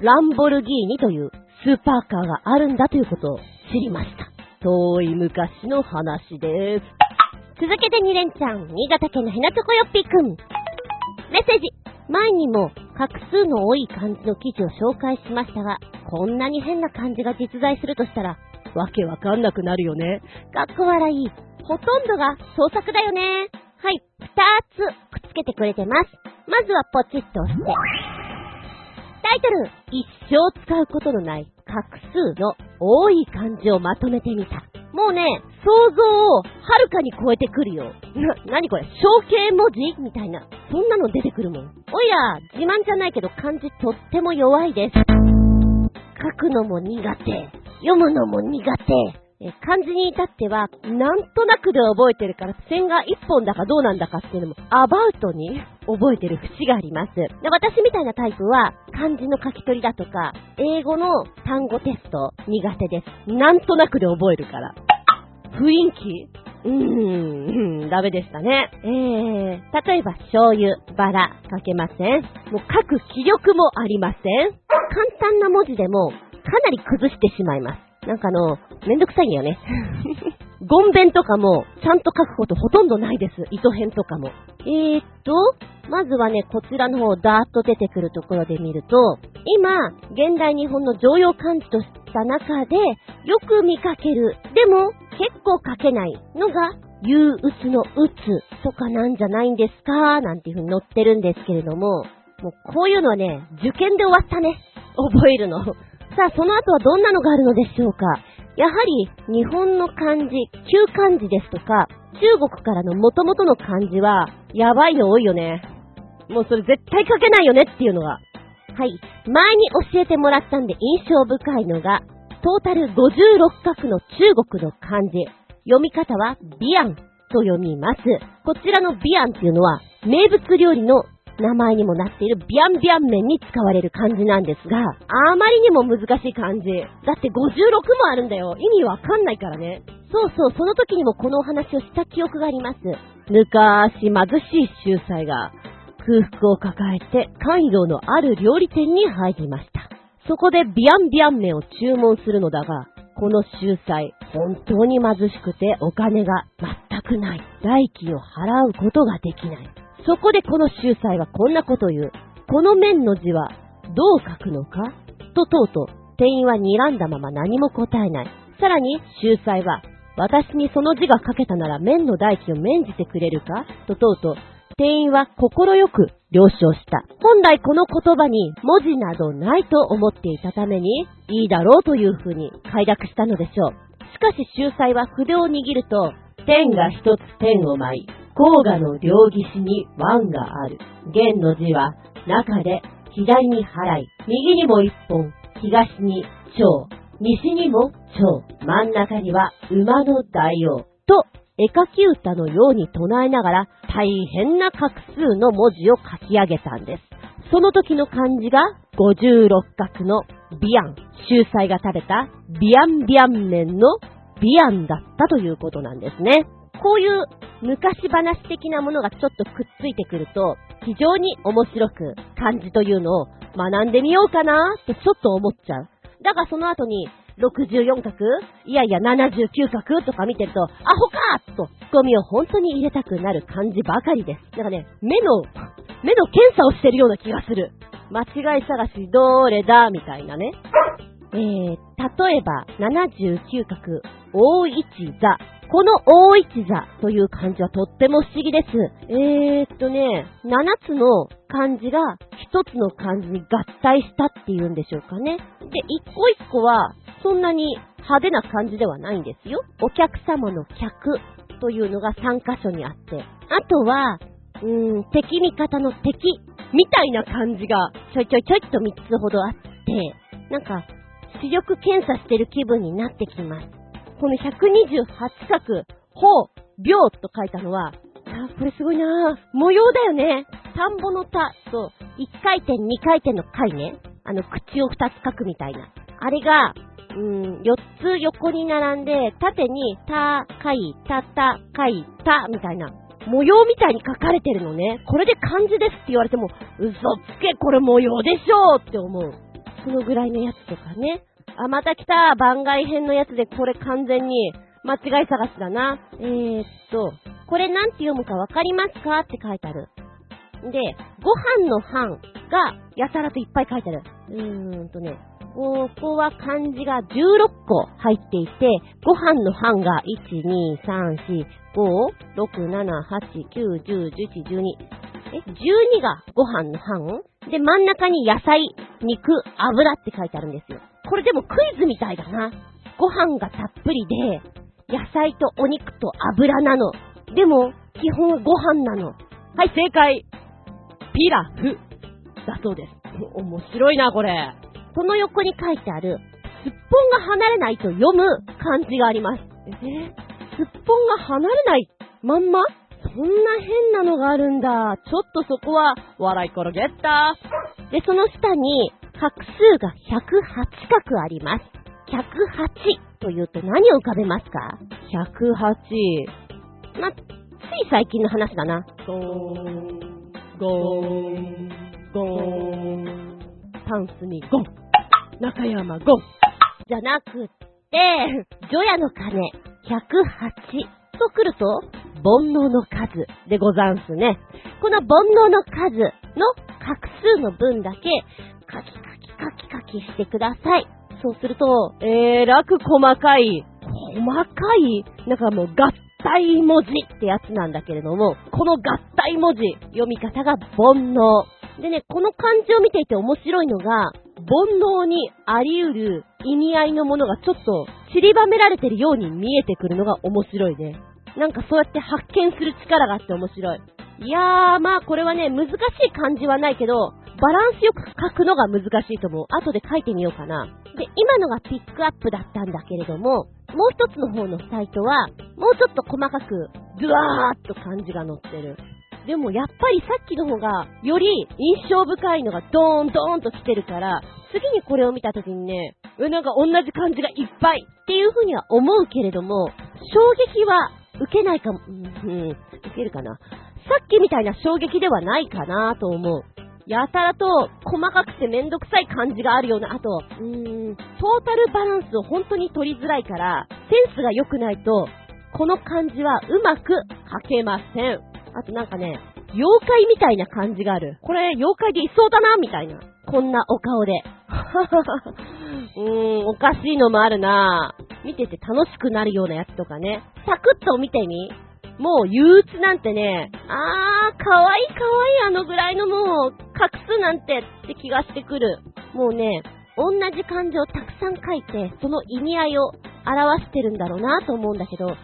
ランボルギーニというスーパーカーがあるんだということを知りました。遠い昔の話です。続けて2連ちゃん、新潟県のひなちょこよっぴーくん。メッセージ。前にも画数の多い漢字の記事を紹介しましたが、こんなに変な漢字が実在するとしたら、わけわかんなくなるよね。かっこ笑い。ほとんどが創作だよね。はい、二つくっつけてくれてます。まずはポチッと押して。タイトル、一生使うことのない画数の多い漢字をまとめてみた。もうね、想像をはるかに超えてくるよ。な、なにこれ？象形文字？みたいな。そんなの出てくるもん。おや、自慢じゃないけど漢字とっても弱いです。書くのも苦手。読むのも苦手。え漢字に至っては、なんとなくで覚えてるから、線が一本だかどうなんだかっていうのも、アバウトに覚えてる節があります。で私みたいなタイプは、漢字の書き取りだとか、英語の単語テスト苦手です。なんとなくで覚えるから。雰囲気うーん、ダメでしたね。えー、例えば、醤油、バラ、書けません。もう書く気力もありません。簡単な文字でも、かなり崩してしまいます。なんかあの、めんどくさいんよね。ゴンベンとかも、ちゃんと書くことほとんどないです。糸編とかも。えーっと、まずはね、こちらの方、ダーッと出てくるところで見ると、今、現代日本の常用漢字とした中で、よく見かける、でも、結構書けないのが、憂鬱の鬱とかなんじゃないんですか？なんていう風に載ってるんですけれども、もうこういうのはね、受験で終わったね。覚えるの。さあ、その後はどんなのがあるのでしょうか？やはり、日本の漢字、旧漢字ですとか、中国からの元々の漢字は、やばいの多いよね。もうそれ絶対書けないよねっていうのが。はい。前に教えてもらったんで印象深いのが、トータル56画の中国の漢字。読み方は、ビアンと読みます。こちらのビアンっていうのは、名物料理の名前にもなっているビャンビャン麺に使われる漢字なんですが、あまりにも難しい漢字。だって56もあるんだよ。意味わかんないからね。そうそう、その時にもこのお話をした記憶があります。昔貧しい秀才が空腹を抱えて関陽のある料理店に入りました。そこでビャンビャン麺を注文するのだが、この秀才、本当に貧しくてお金が全くない。代金を払うことができない。そこでこの秀才はこんなことを言う。この面の字はどう書くのか？ととうと店員は睨んだまま何も答えない。さらに秀才は私にその字が書けたなら面の代金を免じてくれるか？ととうと店員は心よく了承した。本来この言葉に文字などないと思っていたために、いいだろうというふうに快諾したのでしょう。しかし秀才は筆を握ると、天が一つ天を舞い、黄河の両岸に湾がある。弦の字は中で左に払い、右にも一本、東に蝶、西にも蝶、真ん中には馬の大王と絵描き歌のように唱えながら大変な画数の文字を書き上げたんです。その時の漢字が56画のビアン、秀才が食べたビアンビアン麺のビアンだったということなんですね。こういう昔話的なものがちょっとくっついてくると、非常に面白く漢字というのを学んでみようかなってちょっと思っちゃう。だからその後に64画いやいや79画とか見てると、アホかとツッコミを本当に入れたくなる漢字ばかりです。なんかね、目の、目の検査をしてるような気がする。間違い探しどれだみたいなね。えー、例えば、79画、大一座。この大一座という漢字はとっても不思議です。えーっとね、7つの漢字が1つの漢字に合体したっていうんでしょうかね。で、一個一個はそんなに派手な感じではないんですよ。お客様の客というのが3箇所にあって。あとは、うーん、敵味方の敵みたいな感じがちょいちょいちょいっと3つほどあって、なんか、視力検査してる気分になってきます。この128画、ほう、秒と書いたのは、あ、これすごいなぁ模様だよね。田んぼの田と、1回転、2回転の回ね。あの、口を2つ書くみたいな。あれが、うん、4つ横に並んで、縦に、た、かい、た、た、かい、た、みたいな。模様みたいに書かれてるのね。これで漢字ですって言われても、嘘つけ、これ模様でしょって思う。のぐらいのやつとかね。あ、また来た番外編のやつでこれ完全に間違い探しだな。えー、っと、これなんて読むかわかりますか？って書いてある。で、ご飯の飯がやたらといっぱい書いてある。うーんとね、ここは漢字が16個入っていて、ご飯の飯が1、2、3、4、5、6、7、8、9、10、11、12。え、12がご飯の飯で、真ん中に野菜、肉、油って書いてあるんですよ。これでもクイズみたいだな。ご飯がたっぷりで、野菜とお肉と油なの。でも、基本ご飯なの。はい、正解。ピラフ。だそうです。面白いな、これ。この横に書いてある、すっぽんが離れないと読む漢字があります。えすっぽんが離れないまんま？んな変なのがあるんだ。ちょっとそこは、笑い転げった。で、その下に、画数が108画あります。108というと何を浮かべますか ?108。ま、つい最近の話だな。ゴーン、ゴーン、ゴーン。タンスにゴン。中山ゴン。じゃなくって、除夜の鐘、108と来ると、煩悩の数でござんすね。この煩悩の数の画数の分だけ、カキカキカキしてください。そうすると、えー、らく細かい、細かい、なんかもう合体文字ってやつなんだけれども、この合体文字、読み方が煩悩。でね、この漢字を見ていて面白いのが、煩悩にあり得る意味合いのものがちょっと散りばめられてるように見えてくるのが面白いね。なんかそうやって発見する力があって面白い。いやー、まあこれはね、難しい漢字はないけど、バランスよく書くのが難しいと思う。後で書いてみようかな。で、今のがピックアップだったんだけれども、もう一つの方のサイトは、もうちょっと細かく、ズワーっと漢字が載ってる。でもやっぱりさっきの方が、より印象深いのがドーンドーンと来てるから、次にこれを見た時にね、なんか同じ漢字がいっぱいっていう風には思うけれども、衝撃は受けないかも、うん、受けるかな。さっきみたいな衝撃ではないかなと思う。やたらと細かくてめんどくさい感じがあるような、あと、うーん、トータルバランスを本当に取りづらいから、センスが良くないと、この漢字はうまく書けません。あとなんかね、妖怪みたいな感じがある。これ、妖怪でいそうだな、みたいな。こんなお顔で。うーん、おかしいのもあるな見てて楽しくなるようなやつとかね。サクッと見てみ。もう憂鬱なんてね、あー、かわいいかわいいあのぐらいのもう、隠すなんてって気がしてくる。もうね、同じ漢字をたくさん書いて、その意味合いを表してるんだろうなと思うんだけど、例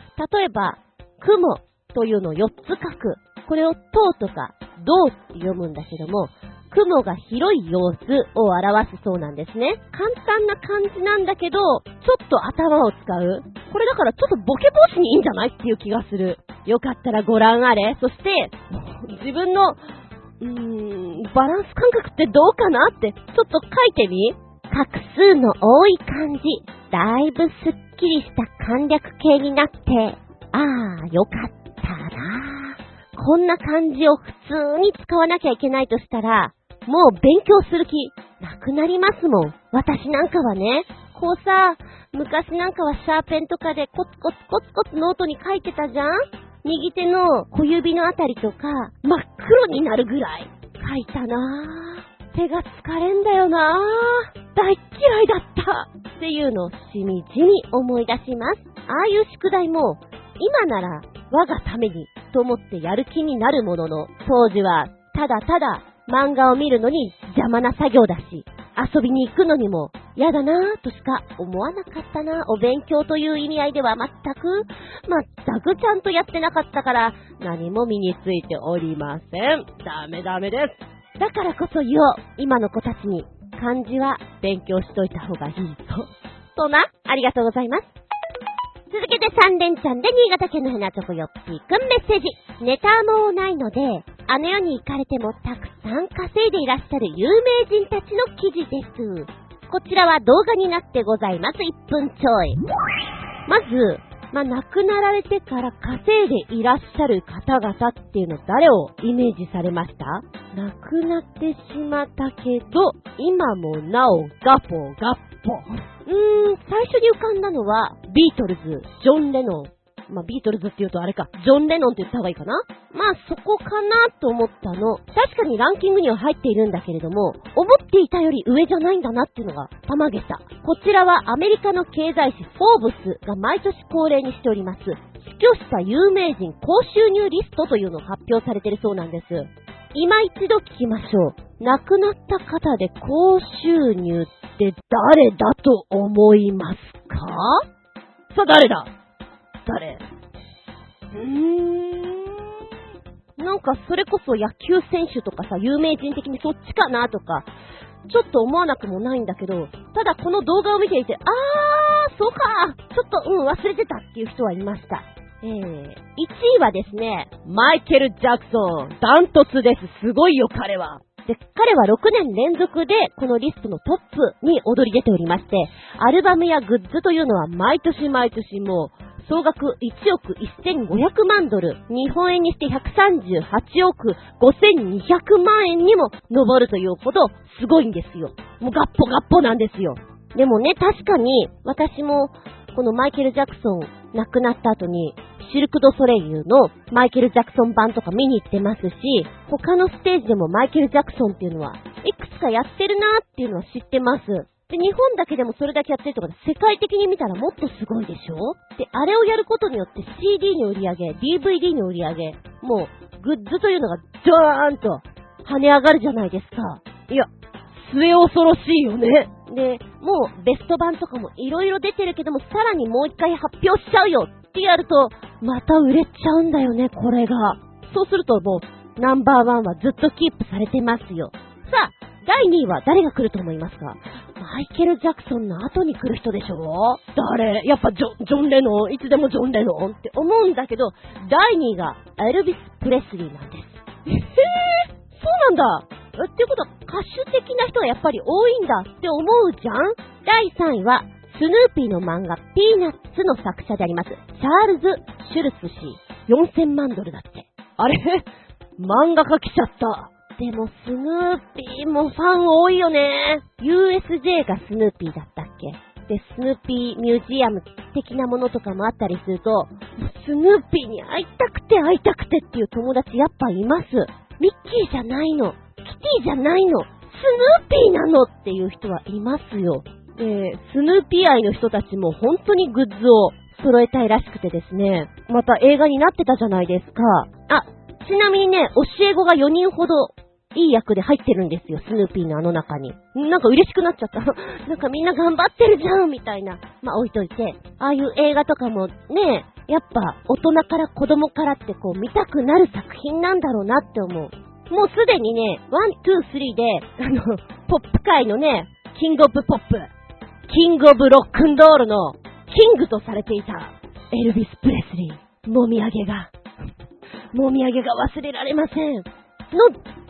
えば、雲というのを4つ書く。これを塔とか銅って読むんだけども、雲が広い様子を表すそうなんですね。簡単な漢字なんだけど、ちょっと頭を使う。これだからちょっとボケ防止にいいんじゃない？っていう気がする。よかったらご覧あれ。そして、自分の、うーん、バランス感覚ってどうかな？って、ちょっと書いてみ画数の多い漢字、だいぶすっきりした簡略形になって、ああ、よかったなこんな漢字を普通に使わなきゃいけないとしたら、もう勉強する気、なくなりますもん。私なんかはね、こうさ、昔なんかはシャーペンとかでコツコツコツコツノートに書いてたじゃん？右手の小指のあたりとか、真っ黒になるぐらい書いたなぁ。手が疲れんだよなぁ。大嫌いだったっていうのをしみじみ思い出します。ああいう宿題も、今なら我がためにと思ってやる気になるものの、当時はただただ漫画を見るのに邪魔な作業だし、遊びに行くのにも嫌だなぁとしか思わなかったな。お勉強という意味合いでは全く、全くちゃんとやってなかったから何も身についておりません。ダメダメです。だからこそ言おう。今の子たちに漢字は勉強しといた方がいいと。とな、ありがとうございます。続けて3連チャンで新潟県のヘナチョコヨッピーくんメッセージ。ネタもないので、あの世に行かれてもたくさん稼いでいらっしゃる有名人たちの記事です。こちらは動画になってございます。1分ちょい。まず、まあ、亡くなられてから稼いでいらっしゃる方々っていうの誰をイメージされました？亡くなってしまったけど、今もなおガポガポ。うーん、最初に浮かんだのは、ビートルズ、ジョン・レノン、まあ、ビートルズって言うとあれか、ジョン・レノンって言った方がいいかなまあ、そこかなと思ったの。確かにランキングには入っているんだけれども、思っていたより上じゃないんだなっていうのが、たまげた。こちらはアメリカの経済誌フォーブスが毎年恒例にしております。死去した有名人高収入リストというのを発表されているそうなんです。今一度聞きましょう。亡くなった方で高収入って誰だと思いますか？さあ誰だ？誰？うーん。なんかそれこそ野球選手とかさ、有名人的にそっちかなとか、ちょっと思わなくもないんだけど、ただこの動画を見ていて、あー、そうかちょっと、うん、忘れてたっていう人はいました。えー、1位はですね、マイケル・ジャクソン。ダントツです。すごいよ、彼は。で、彼は6年連続でこのリストのトップに踊り出ておりまして、アルバムやグッズというのは毎年毎年もう総額1億1500万ドル、日本円にして138億5200万円にも上るというほどすごいんですよ。もうガッポガッポなんですよ。でもね、確かに私もこのマイケル・ジャクソン亡くなった後にシルク・ド・ソレイユのマイケル・ジャクソン版とか見に行ってますし、他のステージでもマイケル・ジャクソンっていうのはいくつかやってるなーっていうのは知ってます。で、日本だけでもそれだけやってるとか世界的に見たらもっとすごいでしょ？で、あれをやることによって CD の売り上げ、DVD の売り上げ、もう、グッズというのがドーンと跳ね上がるじゃないですか。いや、末恐ろしいよね。で、もうベスト版とかも色々出てるけども、さらにもう一回発表しちゃうよってやると、また売れちゃうんだよね、これが。そうするともう、ナンバーワンはずっとキープされてますよ。さあ、第2位は誰が来ると思いますか？マイケル・ジャクソンの後に来る人でしょ誰？やっぱジョジョン・レノン？いつでもジョン・レノン？って思うんだけど、第2位がエルビス・プレスリーなんです。えへー、そうなんだ。ってことは歌手的な人がやっぱり多いんだって思うじゃん？第3位は、スヌーピーの漫画、ピーナッツの作者であります、チャールズ・シュルツ氏。4000万ドルだって。あれ？漫画家来ちゃった。でも、スヌーピーもファン多いよね。USJ がスヌーピーだったっけ？で、スヌーピーミュージアム的なものとかもあったりすると、スヌーピーに会いたくて会いたくてっていう友達やっぱいます。ミッキーじゃないの。キティじゃないの。スヌーピーなのっていう人はいますよ。で、スヌーピー愛の人たちも本当にグッズを揃えたいらしくてですね、また映画になってたじゃないですか。あ、ちなみにね、教え子が4人ほどいい役で入ってるんですよ、スヌーピーのあの中に。なんか嬉しくなっちゃった。なんかみんな頑張ってるじゃんみたいな。まあ置いといて、ああいう映画とかもね、やっぱ大人から子供からってこう見たくなる作品なんだろうなって思う。もうすでにね、ワン、ツー、スリーで、あの、ポップ界のね、キングオブポップ、キングオブロックンロールのキングとされていたエルビス・プレスリー、もみあげが、もみあげが忘れられません。の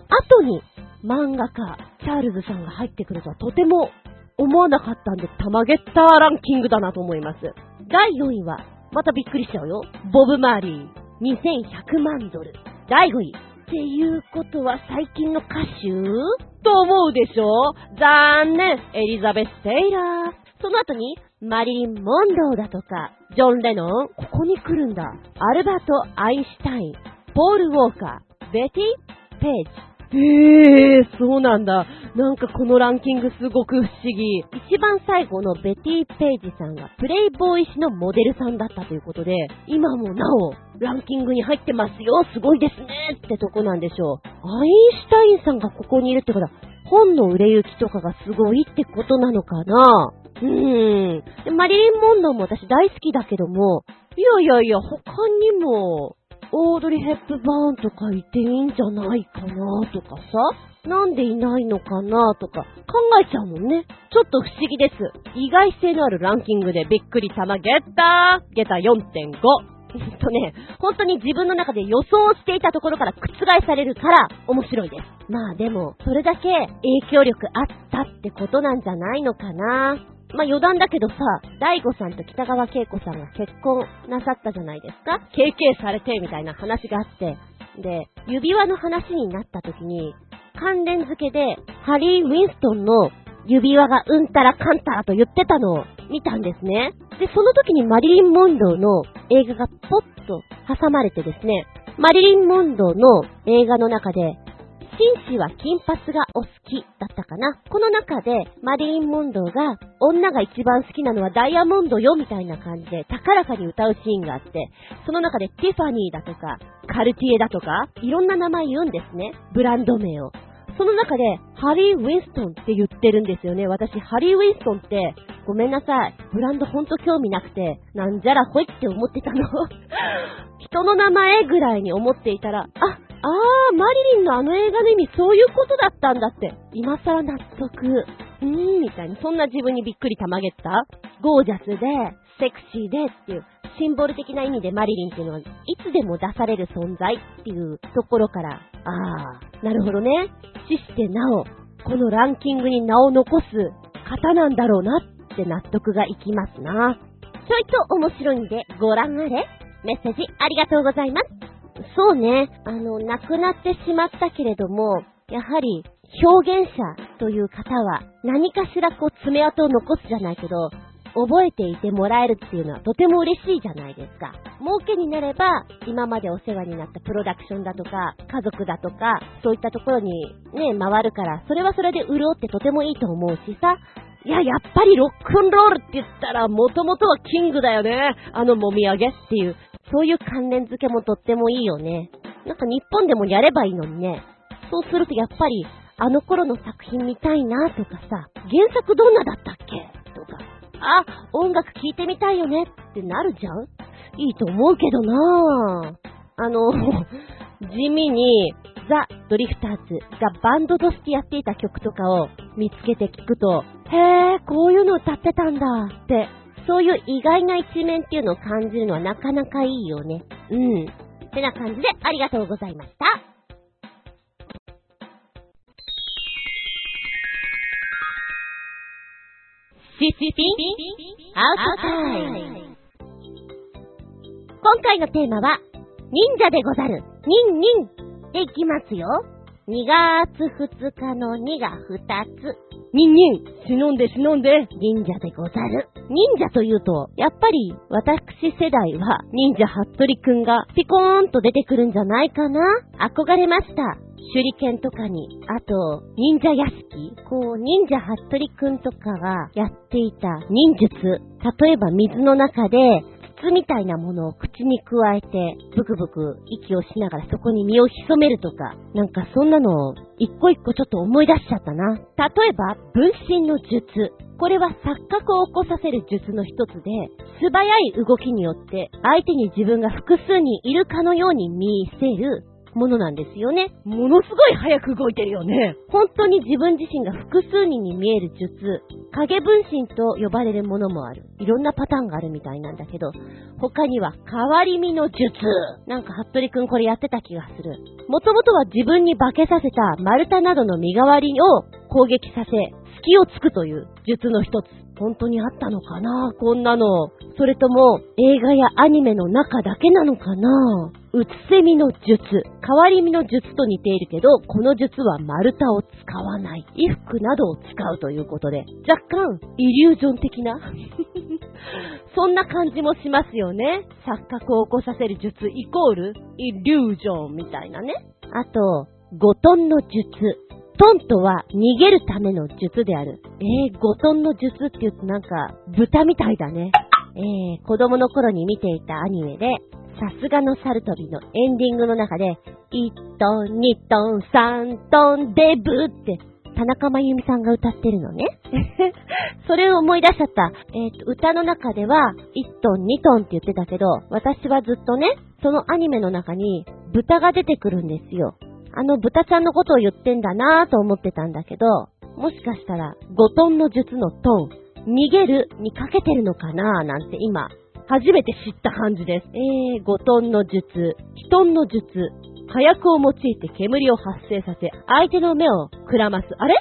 後に漫画家、チャールズさんが入ってくるとはとても思わなかったんで、たまげったランキングだなと思います。第4位は、またびっくりしちゃうよ。ボブ・マーリー、2100万ドル。第5位。ていうことは最近の歌手？と思うでしょ？残念エリザベス・テイラー。その後に、マリリン・モンローだとか、ジョン・レノン、ここに来るんだ。アルバート・アインシュタイン、ポール・ウォーカー、ベティ・ページ。へえー、そうなんだ。なんかこのランキングすごく不思議。一番最後のベティ・ペイジさんがプレイボーイ誌のモデルさんだったということで、今もなおランキングに入ってますよ、すごいですねってとこなんでしょう。アインシュタインさんがここにいるってことは、本の売れ行きとかがすごいってことなのかな？うーん。マリリン・モンローも私大好きだけども、いやいやいや、他にも、オードリー・ヘップバーンとかいていいんじゃないかなとかさ、なんでいないのかなとか考えちゃうもんね。ちょっと不思議です。意外性のあるランキングでびっくり玉ゲッターゲタ4.5。えっとね、本当に自分の中で予想していたところから覆されるから面白いです。まあでも、それだけ影響力あったってことなんじゃないのかな。まあ、余談だけどさ、大悟さんと北川景子さんが結婚なさったじゃないですか ?KK されて、みたいな話があって。で、指輪の話になった時に、関連付けで、ハリー・ウィンストンの指輪がうんたらかんたらと言ってたのを見たんですね。で、その時にマリリン・モンローの映画がポッと挟まれてですね、マリリン・モンローの映画の中で、紳士は金髪がお好きだったかな。この中で、マリリン・モンローが、女が一番好きなのはダイヤモンドよみたいな感じで、高らかに歌うシーンがあって、その中でティファニーだとか、カルティエだとか、いろんな名前言うんですね。ブランド名を。その中で、ハリー・ウィンストンって言ってるんですよね。私、ハリー・ウィンストンって、ごめんなさい。ブランドほんと興味なくて、なんじゃらほいって思ってたの。人の名前ぐらいに思っていたら、あ、あー、マリリンのあの映画の意味そういうことだったんだって。今更納得。うーん、みたいな。そんな自分にびっくりたまげたゴージャスで、セクシーでっていう、シンボル的な意味でマリリンっていうのは、いつでも出される存在っていうところから、あー、なるほどね。死してなお、このランキングに名を残す方なんだろうなって納得がいきますな。ちょいと面白いんでご覧あれ。メッセージありがとうございます。そうね。あの、亡くなってしまったけれども、やはり表現者という方は何かしらこう爪痕を残すじゃないけど、覚えていてもらえるっていうのはとても嬉しいじゃないですか。儲けになれば、今までお世話になったプロダクションだとか、家族だとか、そういったところにね、回るから、それはそれで潤ってとてもいいと思うしさ、いや、やっぱりロックンロールって言ったら、もともとはキングだよね。あのもみあげっていう。そういう関連付けもとってもいいよね。なんか日本でもやればいいのにね。そうするとやっぱり、あの頃の作品見たいなとかさ、原作どんなだったっけ？とか、あ、音楽聴いてみたいよねってなるじゃん？いいと思うけどなぁ。あの、地味に、ザ・ドリフターズがバンドとしてやっていた曲とかを見つけて聴くと、へぇ、こういうの歌ってたんだってそういう意外な一面っていうのを感じるのはなかなかいいよね。うん。てな感じでありがとうございました。シシピンアウトタイム。今回のテーマは、忍者でござる。ニンニンでいきますよ。2月2日の2が2つ。ニンニン忍んで忍んで忍者でござる。忍者というと、やっぱり私世代は忍者ハットリくんがピコーンと出てくるんじゃないかな憧れました。手裏剣とかに、あと、忍者屋敷。こう、忍者ハットリくんとかがやっていた忍術。例えば水の中で筒みたいなものを口にくわえて、ブクブク息をしながらそこに身を潜めるとか、なんかそんなのを一個一個ちょっと思い出しちゃったな。例えば、分身の術。これは錯覚を起こさせる術の一つで、素早い動きによって相手に自分が複数にいるかのように見せるものなんですよね。ものすごい早く動いてるよね。本当に自分自身が複数人に見える術、影分身と呼ばれるものもある。いろんなパターンがあるみたいなんだけど、他には変わり身の術。なんか、服部くんこれやってた気がする。もともとは自分に化けさせた丸太などの身代わりを攻撃させ、隙をつくという術の一つ。本当にあったのかな？こんなの。それとも映画やアニメの中だけなのかな？うつせみの術。変わり身の術と似ているけど、この術は丸太を使わない。衣服などを使うということで、若干イリュージョン的な？そんな感じもしますよね。錯覚を起こさせる術イコールイリュージョンみたいなね。あと、ゴトンの術。トンとは逃げるための術である。えー、ゴトンの術って言うとなんか豚みたいだね。えー、子供の頃に見ていたアニメで、さすがのサルトビのエンディングの中で、1トン、2トン、3トン、デブって田中真由美さんが歌ってるのね。それを思い出しちゃった。えっ、ー、と、歌の中では、1トン、2トンって言ってたけど、私はずっとね、そのアニメの中に豚が出てくるんですよ。あの豚ちゃんのことを言ってんだなぁと思ってたんだけど、もしかしたら5トンの術のトン、逃げるにかけてるのかなぁなんて今、初めて知った感じです。えー、5トンの術、1トンの術、火薬を用いて煙を発生させ、相手の目をくらます。あれ？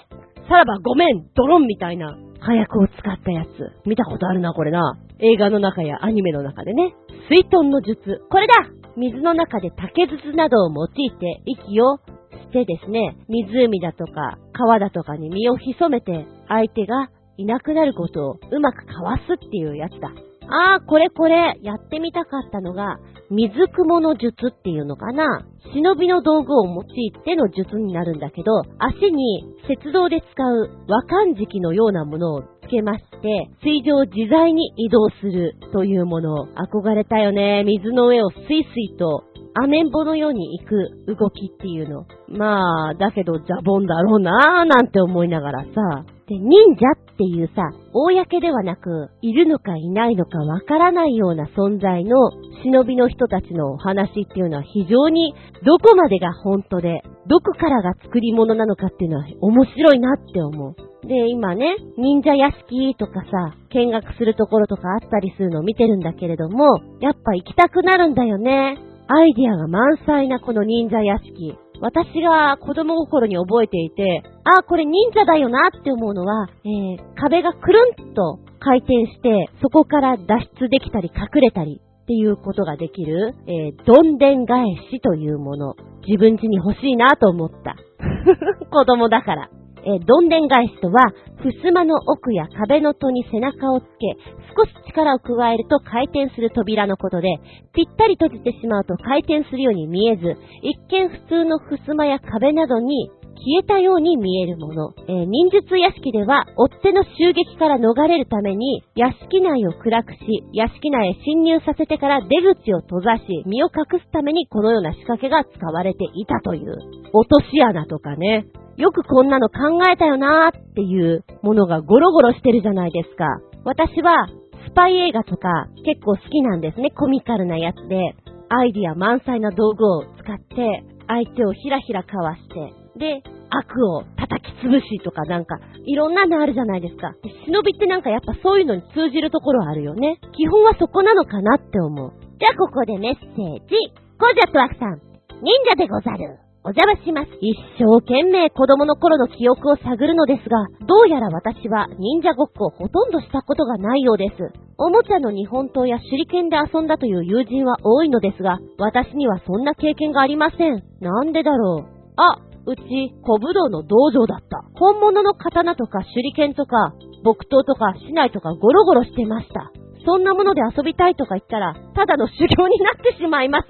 さらばごめんドロンみたいな火薬を使ったやつ。見たことあるな、これな。映画の中やアニメの中でね。水遁の術。これだ水の中で竹筒などを用いて息をしてですね、湖だとか川だとかに身を潜めて相手がいなくなることをうまくかわすっていうやつだ。ああ、これこれ、やってみたかったのが、水雲の術っていうのかな？忍びの道具を用いての術になるんだけど、足に雪道で使う和漢敷のようなものをつけまして、水上自在に移動するというものを憧れたよね。水の上をスイスイとアメンボのように行く動きっていうの。まあ、だけどジャボンだろうなーなんて思いながらさ、で、忍者っていうさ、公ではなく、いるのかいないのかわからないような存在の忍びの人たちのお話っていうのは非常にどこまでが本当で、どこからが作り物なのかっていうのは面白いなって思う。で、今ね、忍者屋敷とかさ、見学するところとかあったりするのを見てるんだけれども、やっぱ行きたくなるんだよね。アイディアが満載なこの忍者屋敷。私が子供心に覚えていて、ああ、これ忍者だよなって思うのは、えー、壁がくるんと回転して、そこから脱出できたり隠れたりっていうことができる、えー、どんでん返しというもの。自分家に欲しいなと思った。子供だから。えー、どんでん返しとは、襖の奥や壁の戸に背中をつけ、少し力を加えると回転する扉のことで、ぴったり閉じてしまうと回転するように見えず、一見普通の襖や壁などに消えたように見えるもの。えー、忍術屋敷では、追っ手の襲撃から逃れるために、屋敷内を暗くし、屋敷内へ侵入させてから出口を閉ざし、身を隠すためにこのような仕掛けが使われていたという。落とし穴とかね。よくこんなの考えたよなーっていうものがゴロゴロしてるじゃないですか。私はスパイ映画とか結構好きなんですね。コミカルなやつで。アイディア満載な道具を使って相手をひらひらかわして、で、悪を叩き潰しとかなんか、いろんなのあるじゃないですか。忍びってなんかやっぱそういうのに通じるところあるよね。基本はそこなのかなって思う。じゃあここでメッセージ。コージャットワクさん、忍者でござる。お邪魔します。一生懸命子供の頃の記憶を探るのですが、どうやら私は忍者ごっこをほとんどしたことがないようです。おもちゃの日本刀や手裏剣で遊んだという友人は多いのですが、私にはそんな経験がありません。なんでだろう。あ、うち、小武道の道場だった。本物の刀とか手裏剣とか、木刀とか市内とかゴロゴロしてました。そんなもので遊びたいとか言ったら、ただの修行になってしまいます。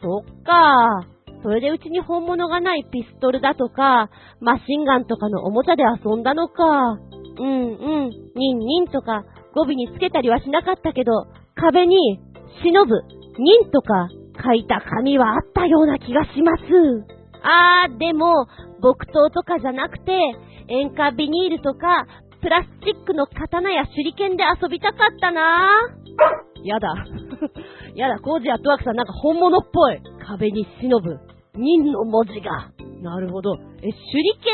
そっかそれでうちに本物がないピストルだとか、マシンガンとかのおもちゃで遊んだのか。うんうん、ニンニンとか語尾につけたりはしなかったけど、壁に忍ぶ、ニンとか書いた紙はあったような気がします。あー、でも、木刀とかじゃなくて、塩化ビニールとか、プラスチックの刀や手裏剣で遊びたかったなやだ。やだ、コージアットワークさんなんか本物っぽい。壁に忍ぶ。忍の文字が。なるほど。え、手裏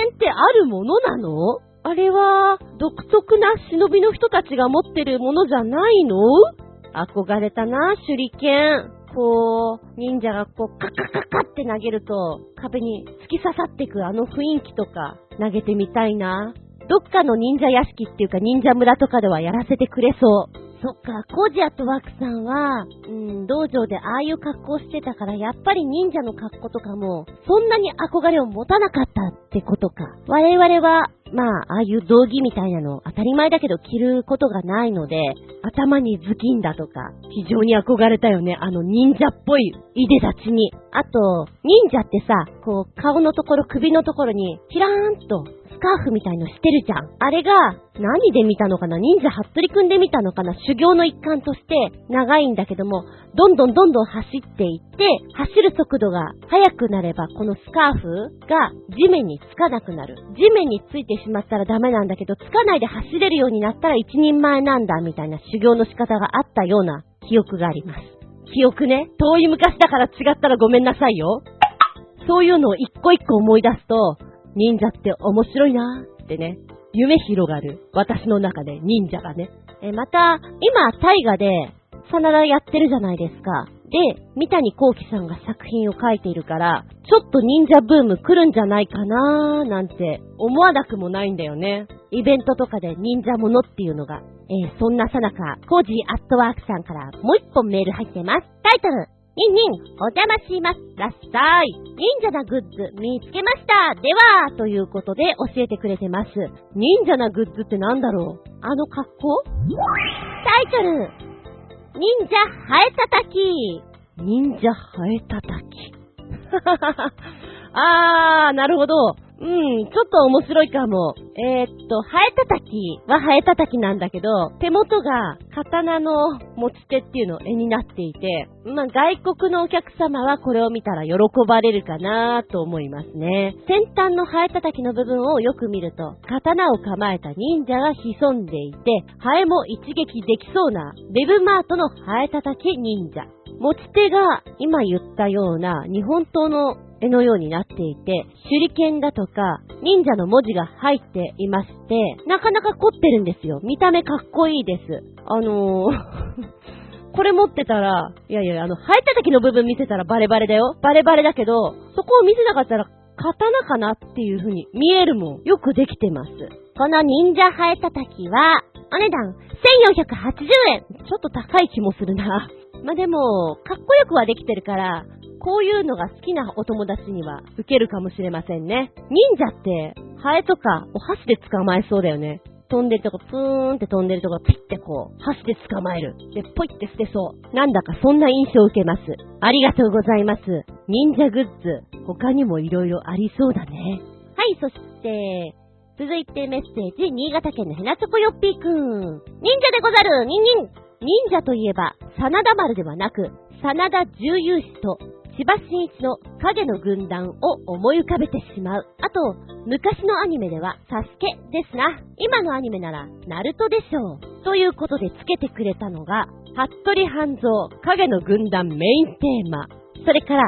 剣ってあるものなの？あれは、独特な忍びの人たちが持ってるものじゃないの？憧れたな、手裏剣。こう、忍者がこう、カカカカって投げると、壁に突き刺さってくあの雰囲気とか、投げてみたいな。どっかの忍者屋敷っていうか忍者村とかではやらせてくれそう。そっか、コジアとワクさんは、うん、道場でああいう格好してたから、やっぱり忍者の格好とかも、そんなに憧れを持たなかったってことか。我々は、まあ、ああいう道着みたいなの、当たり前だけど着ることがないので、頭に頭巾だとか、非常に憧れたよね。あの忍者っぽいいでたちに。あと、忍者ってさ、こう、顔のところ、首のところに、キラーンと、スカーフみたいのしてるじゃん。あれが、何で見たのかな？忍者ハットリくんで見たのかな？修行の一環として長いんだけども、どんどんどんどん走っていって、走る速度が速くなれば、このスカーフが地面につかなくなる。地面についてしまったらダメなんだけど、つかないで走れるようになったら一人前なんだ、みたいな修行の仕方があったような記憶があります。記憶ね。遠い昔だから違ったらごめんなさいよ。そういうのを一個一個思い出すと、忍者って面白いなーってね。夢広がる。私の中で忍者がね。え、また、今、大河で、真田やってるじゃないですか。で、三谷幸喜さんが作品を書いているから、ちょっと忍者ブーム来るんじゃないかなーなんて思わなくもないんだよね。イベントとかで忍者ものっていうのが、えーそんなさなか、コージーアットワークさんからもう一本メール入ってます。タイトル、ニンニン、お邪魔します。らっしゃい。忍者なグッズ見つけました。では、ということで教えてくれてます。忍者なグッズってなんだろう？あの格好？タイトル、忍者ハエたたき。忍者ハエたたき。あー、なるほど。うん、ちょっと面白いかも。えー、っと、ハエたたきはハエたたきなんだけど、手元が刀の持ち手っていうの絵になっていて、まあ、外国のお客様はこれを見たら喜ばれるかなと思いますね。先端のハエたたきの部分をよく見ると、刀を構えた忍者が潜んでいて、ハエも一撃できそうな、ウェブマートのハエたたき忍者。持ち手が今言ったような日本刀の絵のようになっていて、手裏剣だとか、忍者の文字が入っていまして、なかなか凝ってるんですよ。見た目かっこいいです。あのー、これ持ってたら、いやいや、あの、生えた時の部分見せたらバレバレだよ。バレバレだけど、そこを見せなかったら、刀かなっていう風に見えるもん。よくできてます。この忍者ハエたたきは、お値段1480円。ちょっと高い気もするな。まあ、でも、かっこよくはできてるから、こういうのが好きなお友達には受けるかもしれませんね。忍者って、ハエとかお箸で捕まえそうだよね。飛んでるとこ、プーンって飛んでるとこ、ピッてこう、箸で捕まえる。で、ポイって捨てそう。なんだかそんな印象を受けます。ありがとうございます。忍者グッズ、他にも色々ありそうだね。はい、そして、続いてメッセージ、新潟県のヘナチョコヨッピーくん。忍者でござるニンニン忍者といえば、真田丸ではなく、真田重勇士と千葉真一の影の軍団を思い浮かべてしまう。あと、昔のアニメでは、サスケですな。今のアニメなら、ナルトでしょう。ということでつけてくれたのが、服部半蔵影の軍団メインテーマ。それから、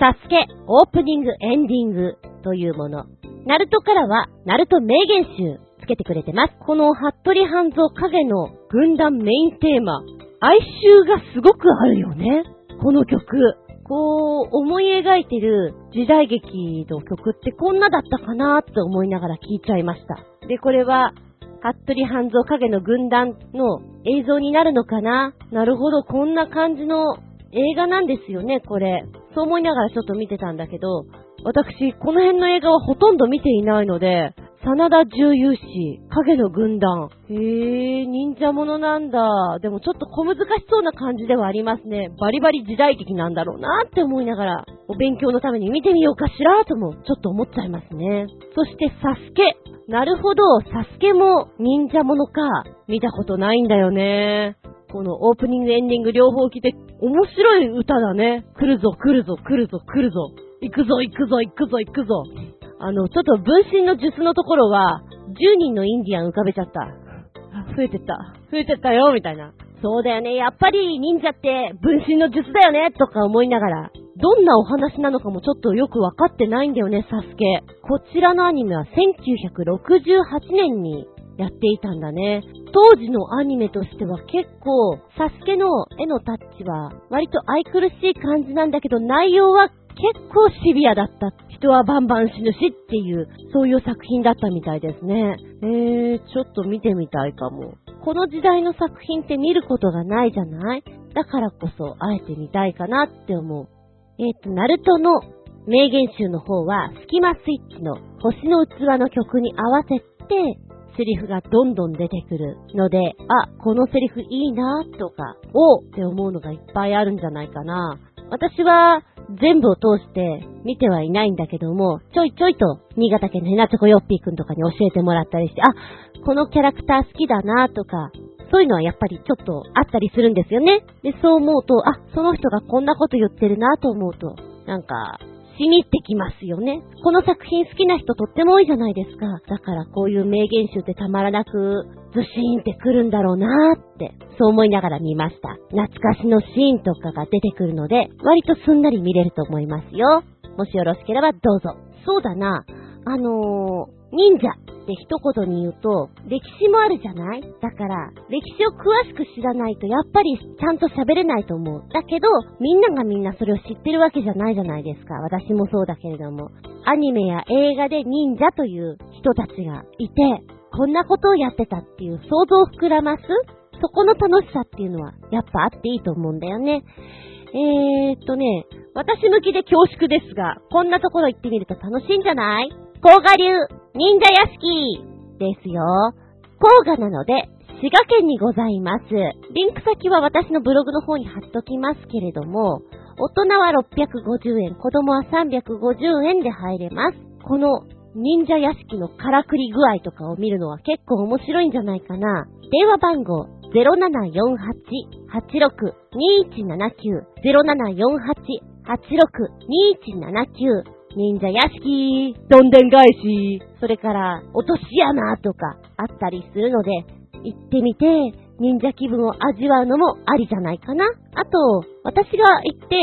サスケオープニングエンディングというもの。ナルトからは、ナルト名言集つけてくれてます。この服部半蔵影の軍団メインテーマ、哀愁がすごくあるよね。この曲。こう、思い描いてる時代劇の曲ってこんなだったかなって思いながら聴いちゃいました。で、これは、服部半蔵影の軍団の映像になるのかな？なるほど、こんな感じの映画なんですよね、これ。そう思いながらちょっと見てたんだけど、私、この辺の映画はほとんど見ていないので、真田重勇士、影の軍団。へー、忍者ものなんだ。でもちょっと小難しそうな感じではありますね。バリバリ時代劇なんだろうなって思いながら、お勉強のために見てみようかしらとも、ちょっと思っちゃいますね。そして、サスケ。なるほど、サスケも忍者ものか。見たことないんだよね。このオープニングエンディング両方来て、面白い歌だね。来るぞ、来るぞ、来るぞ、来るぞ。行くぞ、行くぞ、行くぞ、行くぞ。あの、ちょっと分身の術のところは、10人のインディアン浮かべちゃった。増えてった。増えてったよ、みたいな。そうだよね。やっぱり忍者って分身の術だよね、とか思いながら、どんなお話なのかもちょっとよくわかってないんだよね、サスケ。こちらのアニメは1968年にやっていたんだね。当時のアニメとしては結構、サスケの絵のタッチは割と愛くるしい感じなんだけど内容は結構シビアだった。人はバンバン死ぬしっていう、そういう作品だったみたいですね。えー、ちょっと見てみたいかも。この時代の作品って見ることがないじゃない？だからこそ、あえて見たいかなって思う。えっ、ー、と、ナルトの名言集の方は、スキマスイッチの星の器の曲に合わせて、セリフがどんどん出てくるので、あ、このセリフいいなとか、おって思うのがいっぱいあるんじゃないかな。私は全部を通して見てはいないんだけども、ちょいちょいと新潟県のヘナチョコヨッピーくんとかに教えてもらったりして、あ、このキャラクター好きだなとか、そういうのはやっぱりちょっとあったりするんですよね。で、そう思うと、あ、その人がこんなこと言ってるなと思うと、なんか、しみってきますよね。この作品好きな人とっても多いじゃないですか。だからこういう名言集ってたまらなく、ズシーンってくるんだろうなーって、そう思いながら見ました。懐かしのシーンとかが出てくるので、割とすんなり見れると思いますよ。もしよろしければどうぞ。そうだな、あのー、忍者って一言に言うと、歴史もあるじゃない？だから、歴史を詳しく知らないと、やっぱりちゃんと喋れないと思う。だけど、みんながみんなそれを知ってるわけじゃないじゃないですか。私もそうだけれども。アニメや映画で忍者という人たちがいて、こんなことをやってたっていう想像を膨らます？そこの楽しさっていうのは、やっぱあっていいと思うんだよね。えーっとね、私向きで恐縮ですが、こんなところ行ってみると楽しいんじゃない？甲賀流忍者屋敷ですよ。甲賀なので、滋賀県にございます。リンク先は私のブログの方に貼っときますけれども、大人は650円、子供は350円で入れます。この忍者屋敷のからくり具合とかを見るのは結構面白いんじゃないかな。電話番号0748-86-2179 0748-86-2179忍者屋敷、どんでん返し、それから落とし穴とかあったりするので、行ってみて、忍者気分を味わうのもありじゃないかな。あと、私が行って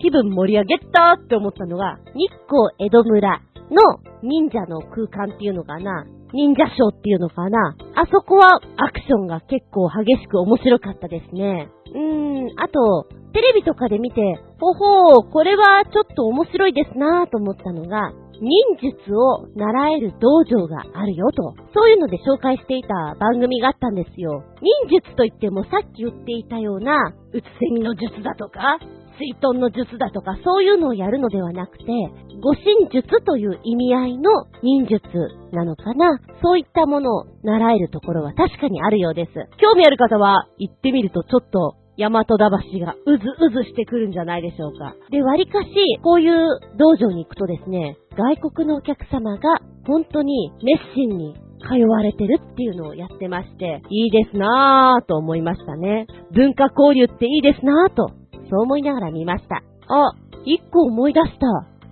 気分盛り上げたって思ったのが、日光江戸村の忍者の空間っていうのかな。忍者ショーっていうのかな。あそこはアクションが結構激しく面白かったですね。うーん、あと、テレビとかで見て、ほほー、これはちょっと面白いですなぁと思ったのが、忍術を習える道場があるよと、そういうので紹介していた番組があったんですよ。忍術といってもさっき言っていたような、うつせみの術だとか、水遁の術だとか、そういうのをやるのではなくて、護身術という意味合いの忍術なのかなそういったものを習えるところは確かにあるようです。興味ある方は行ってみるとちょっと大和田橋がうずうずしてくるんじゃないでしょうか。で、割かし、こういう道場に行くとですね、外国のお客様が本当に熱心に通われてるっていうのをやってまして、いいですなぁと思いましたね。文化交流っていいですなぁと、そう思いながら見ました。あ、一個思い出した。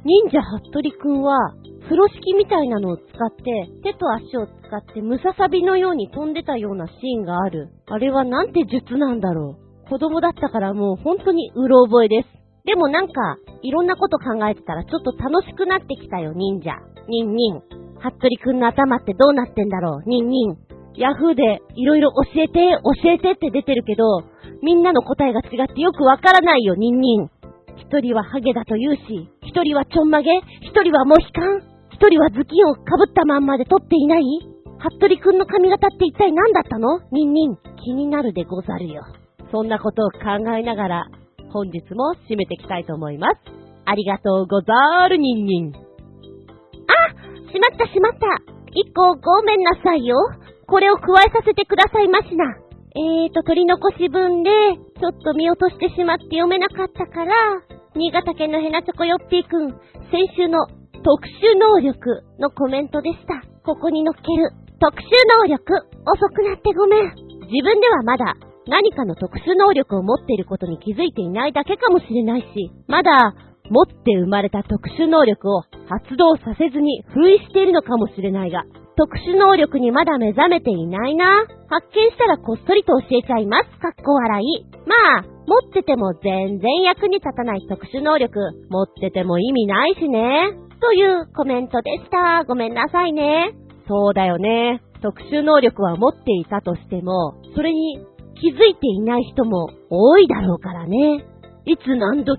忍者服部くんは、風呂敷みたいなのを使って、手と足を使ってムササビのように飛んでたようなシーンがある。あれはなんて術なんだろう。子供だったからもう本当にうろ覚えです。でもなんか、いろんなこと考えてたらちょっと楽しくなってきたよ、忍者。ニンニン。服部くんの頭ってどうなってんだろう、ニンニン。ヤフーでいろいろ教えて、教えてって出てるけど、みんなの答えが違ってよくわからないよ、ニンニン。一人はハゲだと言うし、一人はちょんまげ、一人はモヒカン、一人は頭巾をかぶったまんまで撮っていない？服部くんの髪型って一体何だったの？ニンニン。気になるでござるよ。そんなことを考えながら、本日も締めていきたいと思います。ありがとうござるにんにん。あしまったしまった。一個ごめんなさいよ。これを加えさせてくださいましな。えーと、取り残し分で、ちょっと見落としてしまって読めなかったから、新潟県のヘナチョコヨッピーくん、先週の特殊能力のコメントでした。ここに乗っける特殊能力、遅くなってごめん。自分ではまだ何かの特殊能力を持っていることに気づいていないだけかもしれないし、まだ持って生まれた特殊能力を発動させずに封印しているのかもしれないが、特殊能力にまだ目覚めていないな。発見したらこっそりと教えちゃいます。かっこ笑い。まあ、持ってても全然役に立たない特殊能力、持ってても意味ないしね。というコメントでした。ごめんなさいね。そうだよね。特殊能力は持っていたとしても、それに気づいていない人も多いだろうからね。いつ何時、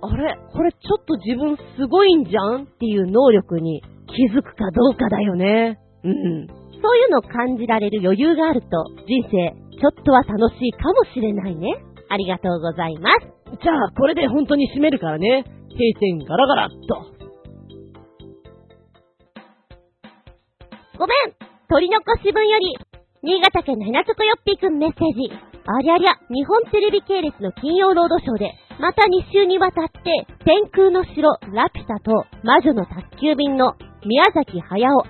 あれ？これちょっと自分すごいんじゃん？っていう能力に気づくかどうかだよね。うん。そういうのを感じられる余裕があると、人生、ちょっとは楽しいかもしれないね。ありがとうございます。じゃあ、これで本当に締めるからね。閉店ガラガラっと。ごめん取り残し分より、新潟県のヘナチョコヨッピーくんメッセージ。ありゃりゃ、日本テレビ系列の金曜ロードショーで、また2週にわたって、天空の城、ラピュタと魔女の宅急便の宮崎駿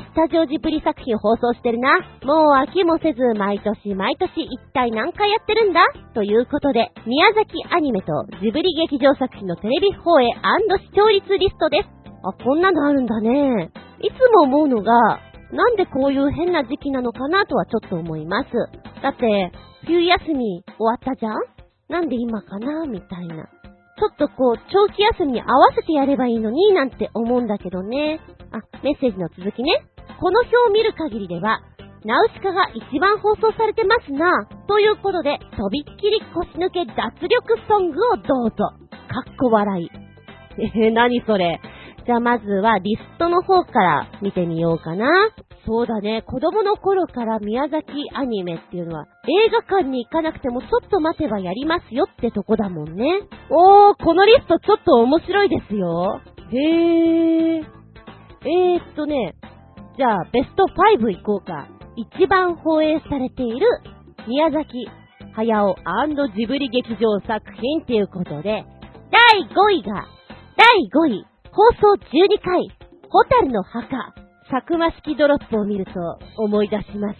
スタジオジブリ作品放送してるな。もう飽きもせず、毎年毎年一体何回やってるんだ？ということで、宮崎アニメとジブリ劇場作品のテレビ放映視聴率リストです。あ、こんなのあるんだね。いつも思うのが、なんでこういう変な時期なのかなとはちょっと思います。だって、冬休み終わったじゃん？なんで今かな？みたいな。ちょっとこう、長期休みに合わせてやればいいのになんて思うんだけどね。あ、メッセージの続きね。この表を見る限りでは、ナウシカが一番放送されてますな。ということで、とびっきり腰抜け脱力ソングをどうぞ。かっこ笑い。えー、何それ。じゃあまずはリストの方から見てみようかな。そうだね、子供の頃から宮崎アニメっていうのは映画館に行かなくてもちょっと待てばやりますよってとこだもんね。おー、このリストちょっと面白いですよ。へー。えーっとね、じゃあベスト5いこうか。一番放映されている宮崎駿ジブリ劇場作品っていうことで、第5位が、第5位、放送12回、ホタルの墓、サクマ式ドロップを見ると思い出します。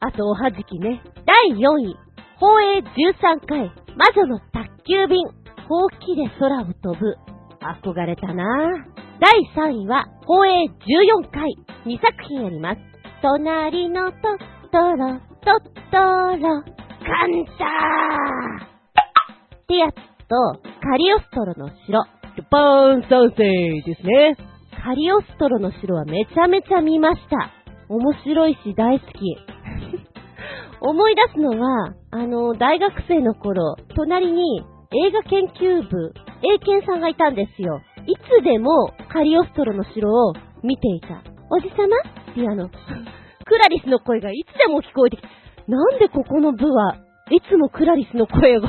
あとおはじきね。第4位、放映13回、魔女の宅急便、ほうきで空を飛ぶ。憧れたな。第3位は、放映14回、2作品あります。隣のトトロ、トトロ、カンターってやつと、カリオストロの城。ルパーン三世ですね。カリオストロの城はめちゃめちゃ見ました。面白いし大好き。思い出すのは、あの、大学生の頃、隣に映画研究部、英検さんがいたんですよ。いつでもカリオストロの城を見ていた。おじさま？っていうあの、クラリスの声がいつでも聞こえてきて、なんでここの部はいつもクラリスの声が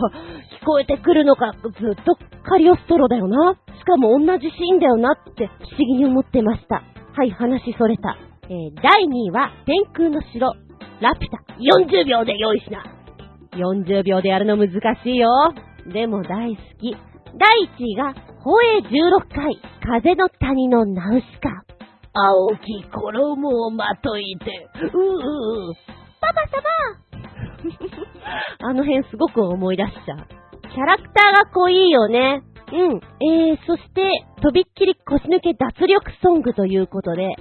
聞こえてくるのか、ずっとカリオストロだよな。しかも同じシーンだよなって不思議に思ってました。はい、話それた。えー、第2位は天空の城、ラピュタ。40秒で用意しな。40秒でやるの難しいよ。でも大好き。第1位が、放映16回、風の谷のナウシカ。青き衣をまといて、ううパパ様 あの辺すごく思い出しちゃう。キャラクターが濃いよね。うん。えー、そして、とびっきり腰抜け脱力ソングということで、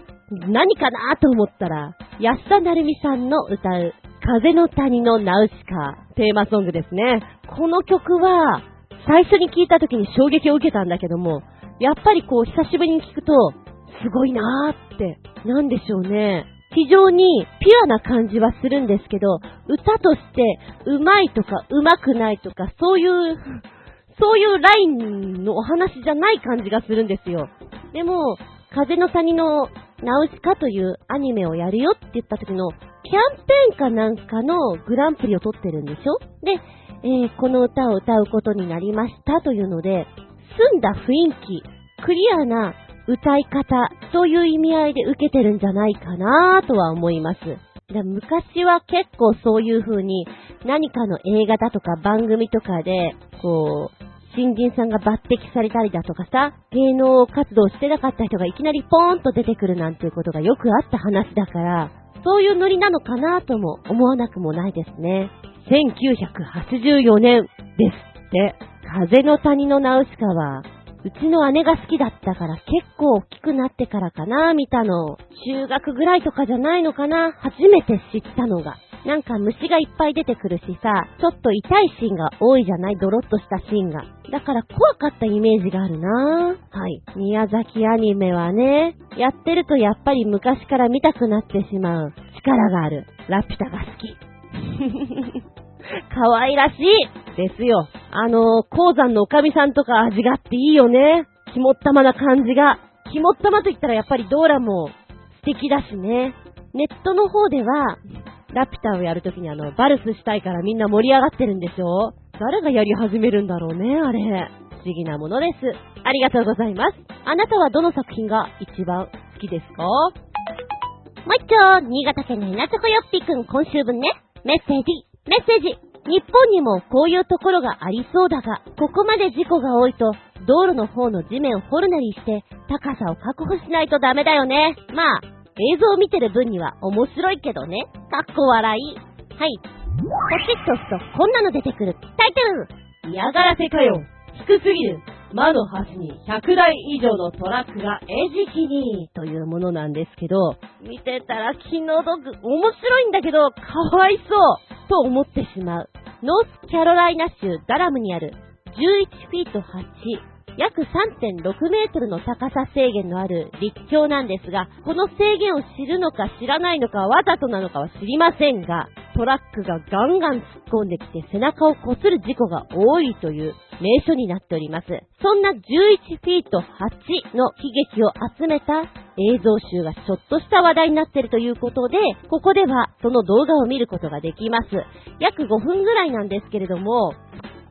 何かなと思ったら、安田成美さんの歌う、風の谷のナウシカ、テーマソングですね。この曲は、最初に聴いた時に衝撃を受けたんだけども、やっぱりこう、久しぶりに聴くと、すごいなーって、なんでしょうね。非常にピュアな感じはするんですけど、歌として、うまいとか、うまくないとか、そういう、そういうラインのお話じゃない感じがするんですよ。でも、風の谷のナウシカというアニメをやるよって言った時の、キャンペーンかなんかのグランプリを取ってるんでしょ？で、えーこの歌を歌うことになりましたというので、澄んだ雰囲気、クリアな歌い方、そういう意味合いで受けてるんじゃないかなとは思います。昔は結構そういう風に何かの映画だとか番組とかで、こう、新人さんが抜擢されたりだとかさ、芸能活動してなかった人がいきなりポーンと出てくるなんていうことがよくあった話だから、そういうノリなのかなとも思わなくもないですね。1984年ですって。風の谷のナウシカは、うちの姉が好きだったから結構大きくなってからかな、見たの。中学ぐらいとかじゃないのかな、初めて知ったのが。なんか虫がいっぱい出てくるしさ、ちょっと痛いシーンが多いじゃない？ドロッとしたシーンが。だから怖かったイメージがあるなぁはい。宮崎アニメはね、やってるとやっぱり昔から見たくなってしまう力がある。ラピュタが好き。可愛らしいですよ。あの、鉱山のおかみさんとか味があっていいよね。肝っ玉な感じが。肝っ玉と言ったらやっぱりドーラも素敵だしね。ネットの方では、ラピュタをやるときにあの、バルスしたいからみんな盛り上がってるんでしょ誰がやり始めるんだろうね、あれ。不思議なものです。ありがとうございます。あなたはどの作品が一番好きですか？もう一丁、新潟県の稲チョコよっぴくん、今週分ね。メッセージ、メッセージ。日本にもこういうところがありそうだが、ここまで事故が多いと、道路の方の地面を掘るなりして、高さを確保しないとダメだよね。まあ、映像を見てる分には面白いけどね。かっこ笑い。はい。ポチッと押すとこんなの出てくる。タイトル嫌がらせかよ。低すぎる。魔の橋に100台以上のトラックが餌食にというものなんですけど、見てたら気の毒、面白いんだけど、かわいそうと思ってしまう。ノースキャロライナ州ダラムにある11フィート8約3.6メートルの高さ制限のある立橋なんですが、この制限を知るのか知らないのかわざとなのかは知りませんが、トラックがガンガン突っ込んできて背中を擦る事故が多いという名所になっております。そんな11フィート8の悲劇を集めた映像集がちょっとした話題になっているということで、ここではその動画を見ることができます。約5分ぐらいなんですけれども、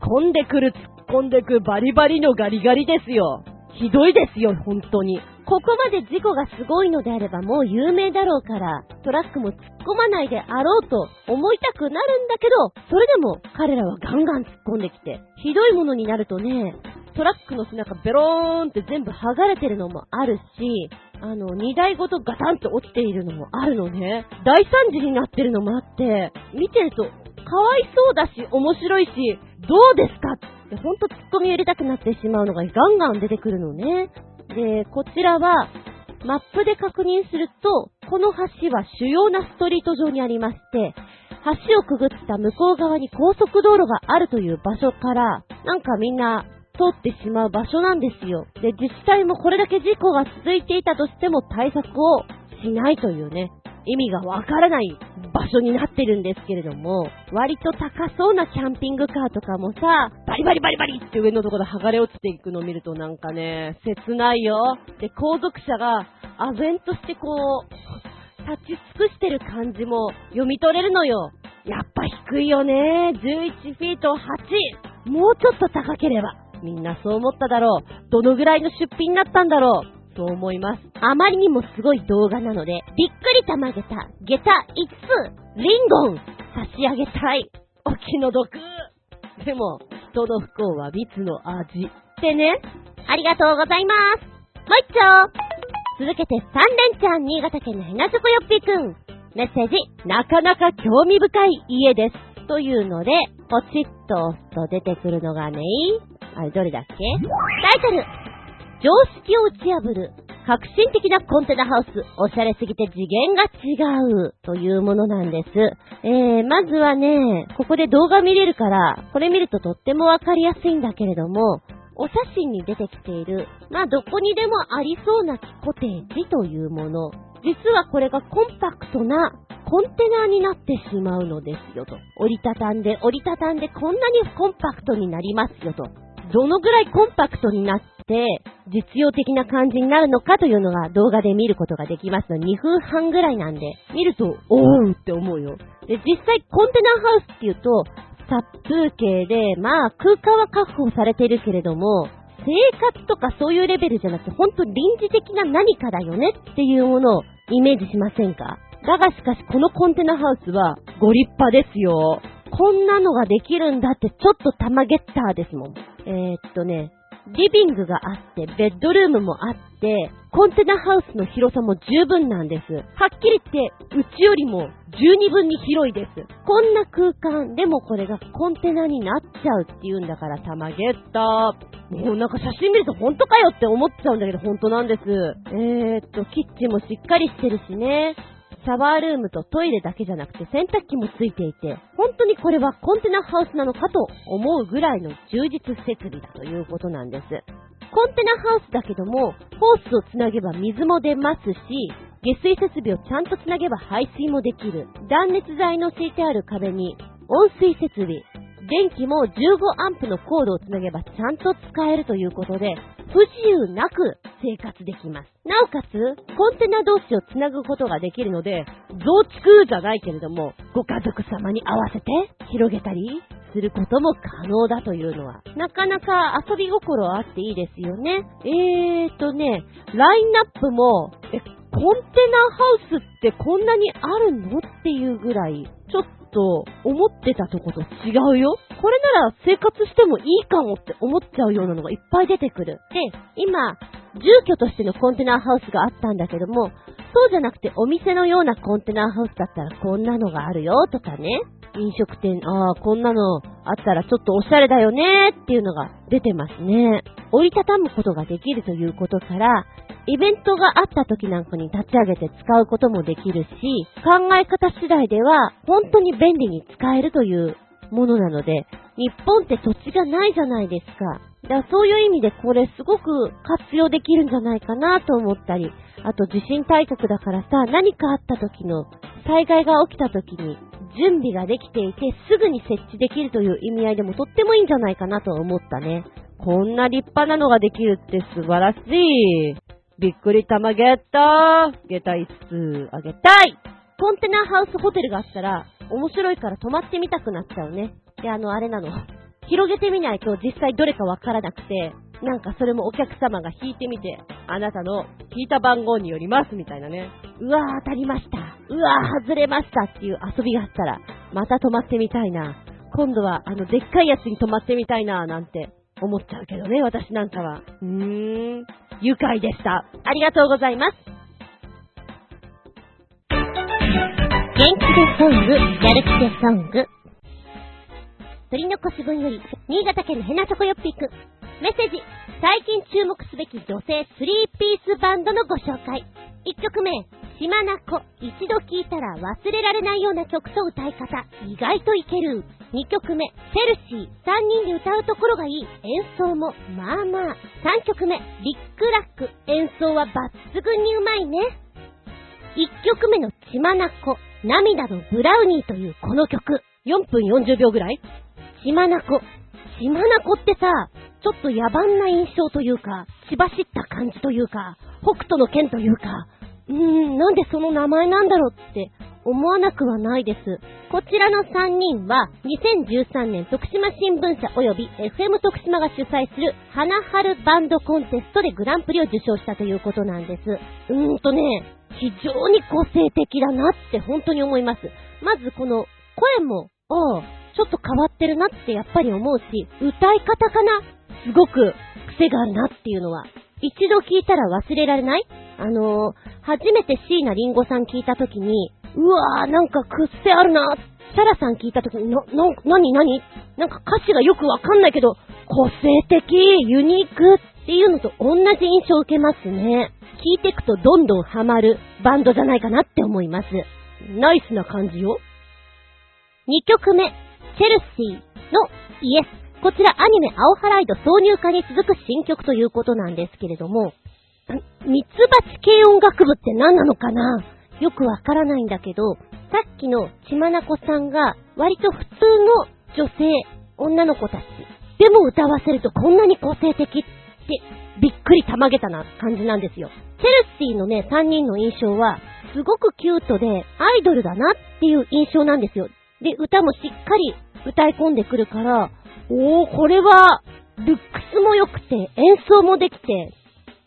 飛んでくる、突っ込んでくバリバリのガリガリですよ。ひどいですよ、本当に。ここまで事故がすごいのであればもう有名だろうから、トラックも突っ込まないであろうと思いたくなるんだけど、それでも彼らはガンガン突っ込んできて、ひどいものになるとね、トラックの背中ベローンって全部剥がれてるのもあるし、あの、荷台ごとガタンと落ちているのもあるのね。大惨事になってるのもあって、見てると、かわいそうだし、面白いし、どうですか？ってほんとツッコミ入れたくなってしまうのがガンガン出てくるのね。で、こちらは、マップで確認すると、この橋は主要なストリート上にありまして、橋をくぐった向こう側に高速道路があるという場所から、なんかみんな通ってしまう場所なんですよ。で、自治体もこれだけ事故が続いていたとしても対策をしないというね、意味がわからない場所になってるんですけれども、割と高そうなキャンピングカーとかもさ、バリバリバリバリって上のところで剥がれ落ちていくのを見るとなんかね、切ないよ。で、後続車が、唖然としてこう、立ち尽くしてる感じも読み取れるのよ。やっぱ低いよね。11フィート8。もうちょっと高ければ。みんなそう思っただろう。どのぐらいの出費になったんだろう。と思います。あまりにもすごい動画なので、びっくりたまげた、下駄5つ、リンゴン、差し上げたい。お気の毒。でも、人の不幸は蜜の味。ってね。ありがとうございます。もう一丁。続けて3連チャン、新潟県のヘナチョコヨッピーくん。メッセージ、なかなか興味深い家です。というので、ポチッと押すと出てくるのがね、あれどれだっけ？タイトル、常識を打ち破る革新的なコンテナハウス、おしゃれすぎて次元が違うというものなんです。えー、まずはね、ここで動画見れるから、これ見るととってもわかりやすいんだけれども、お写真に出てきている、まあどこにでもありそうなコテージというもの。実はこれがコンパクトなコンテナになってしまうのですよと。折りたたんで折りたたんでこんなにコンパクトになりますよと。どのぐらいコンパクトになって、実用的な感じになるのかというのが動画で見ることができますので、2分半ぐらいなんで、見ると、おーって思うよ。で、実際コンテナハウスっていうと、殺風景で、まあ空間は確保されているけれども、生活とかそういうレベルじゃなくて、ほんと臨時的な何かだよねっていうものをイメージしませんか？だがしかしこのコンテナハウスはご立派ですよ。こんなのができるんだってちょっとタマゲッターですもん。えー、っとね、リビングがあって、ベッドルームもあって、コンテナハウスの広さも十分なんです。はっきり言って、うちよりも十二分に広いです。こんな空間、でもこれがコンテナになっちゃうっていうんだから、たまげった。もうなんか写真見ると本当かよって思っちゃうんだけど、本当なんです。えー、っと、キッチンもしっかりしてるしね。シャワールームとトイレだけじゃなくて洗濯機もついていて、本当にこれはコンテナハウスなのかと思うぐらいの充実設備だということなんです。コンテナハウスだけども、ホースをつなげば水も出ますし、下水設備をちゃんとつなげば排水もできる。断熱材の敷いてある壁に温水設備、電気も15アンプのコードをつなげばちゃんと使えるということで、不自由なく生活できます。なおかつ、コンテナ同士をつなぐことができるので、増築じゃないけれども、ご家族様に合わせて広げたりすることも可能だというのは、なかなか遊び心あっていいですよね。えーとね、ラインナップも、え、コンテナハウスってこんなにあるのっていうぐらい、ちょっと思ってたとこと違うよ。これなら生活してもいいかもって思っちゃうようなのがいっぱい出てくる。で、今、住居としてのコンテナハウスがあったんだけども、そうじゃなくてお店のようなコンテナハウスだったらこんなのがあるよとかね。飲食店、ああ、こんなのあったらちょっとおしゃれだよねっていうのが出てますね。折りたたむことができるということから、イベントがあった時なんかに立ち上げて使うこともできるし、考え方次第では本当に便利に使えるというものなので、日本って土地がないじゃないですか。だからそういう意味でこれすごく活用できるんじゃないかなと思ったり、あと地震大国だからさ、何かあった時の災害が起きた時に準備ができていてすぐに設置できるという意味合いでもとってもいいんじゃないかなと思ったね。こんな立派なのができるって素晴らしい。びっくり玉ゲットゲタ5つあげたいコンテナハウスホテルがあったら面白いから泊まってみたくなっちゃうね。で、あの、あれなの。広げてみないと実際どれかわからなくて、なんかそれもお客様が引いてみて、あなたの引いた番号によりますみたいなね。うわー当たりました。うわー外れましたっていう遊びがあったら、また泊まってみたいな。今度はあのでっかいやつに泊まってみたいななんて思っちゃうけどね、私なんかは。うーん、愉快でした。ありがとうございます。元気でソング、やる気でソング。鳥の腰分より、新潟県のヘナチョコヨッピーくん。メッセージ。最近注目すべき女性スリーピースバンドのご紹介。1曲目、島なこ。一度聴いたら忘れられないような曲と歌い方。意外といける。2曲目、チェルシー。3人で歌うところがいい。演奏も、まあまあ。3曲目、ビッグラック。演奏は抜群にうまいね。1曲目の島なこ。涙のブラウニーというこの曲。4分40秒ぐらい島なこ。島なこってさ、ちょっと野蛮な印象というか、血走った感じというか、北斗の剣というか、うーん、なんでその名前なんだろうって思わなくはないです。こちらの3人は、2013年徳島新聞社及び FM 徳島が主催する花春バンドコンテストでグランプリを受賞したということなんです。うーんとね、非常に個性的だなって本当に思います。まずこの声も、ああ、ちょっと変わってるなってやっぱり思うし、歌い方かなすごく癖があるなっていうのは、一度聞いたら忘れられないあのー、初めて椎名林檎さん聞いた時に、うわー、なんか癖あるなサラさん聞いた時に、な、な、なになになんか歌詞がよくわかんないけど、個性的、ユニークっていうのと同じ印象を受けますね。聞いてくとどんどんハマるバンドじゃないかなって思います。ナイスな感じよ。2曲目、チェルシーのイエス。こちらアニメ青ハライド挿入歌に続く新曲ということなんですけれども、ミツバチ系音楽部って何なのかな？よくわからないんだけど、さっきのちまなこさんが割と普通の女性、女の子たちでも歌わせるとこんなに個性的ってびっくりたまげたな感じなんですよ。チェルシーのね、3人の印象はすごくキュートでアイドルだなっていう印象なんですよ。で、歌もしっかり歌い込んでくるから、おー、これは、ルックスも良くて、演奏もできて、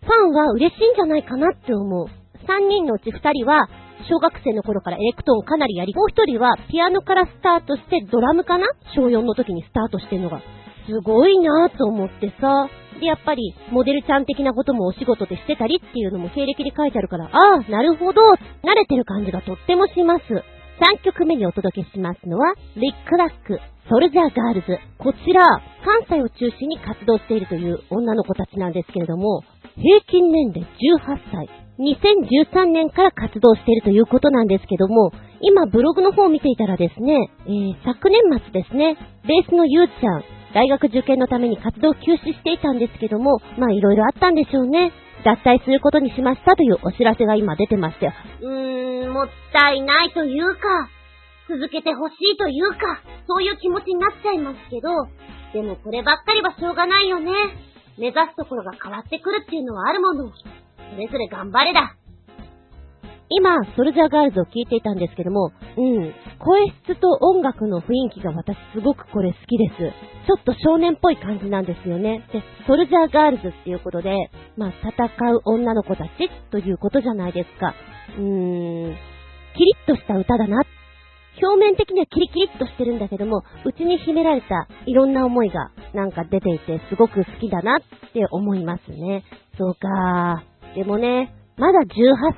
ファンは嬉しいんじゃないかなって思う。3人のうち2人は、小学生の頃からエレクトーンかなりやり、もう1人はピアノからスタートしてドラムかな？小4の時にスタートしてんのが。すごいなぁと思ってさ。で、やっぱり、モデルちゃん的なこともお仕事でしてたりっていうのも経歴で書いてあるから、ああ、なるほど、慣れてる感じがとってもします。3曲目にお届けしますのは、リックラック、ソルジャーガールズ。こちら、関西を中心に活動しているという女の子たちなんですけれども、平均年齢18歳。2013年から活動しているということなんですけども、今ブログの方を見ていたらですね、えー、昨年末ですね、ベースのゆうちゃん、大学受験のために活動を休止していたんですけども、まあいろいろあったんでしょうね。脱退することにしましたというお知らせが今出てまして、うーん、もったいないというか、続けてほしいというか、そういう気持ちになっちゃいますけど、でもこればっかりはしょうがないよね。目指すところが変わってくるっていうのはあるもの。それぞれ頑張れだ。今、ソルジャーガールズを聞いていたんですけども、うん、声質と音楽の雰囲気が私すごくこれ好きです。ちょっと少年っぽい感じなんですよね。で、ソルジャーガールズっていうことで、まあ、戦う女の子たちということじゃないですか。うーん、キリッとした歌だな。表面的にはキリキリっとしてるんだけども、内に秘められたいろんな思いがなんか出ていてすごく好きだなって思いますね。そうか。でもね、まだ18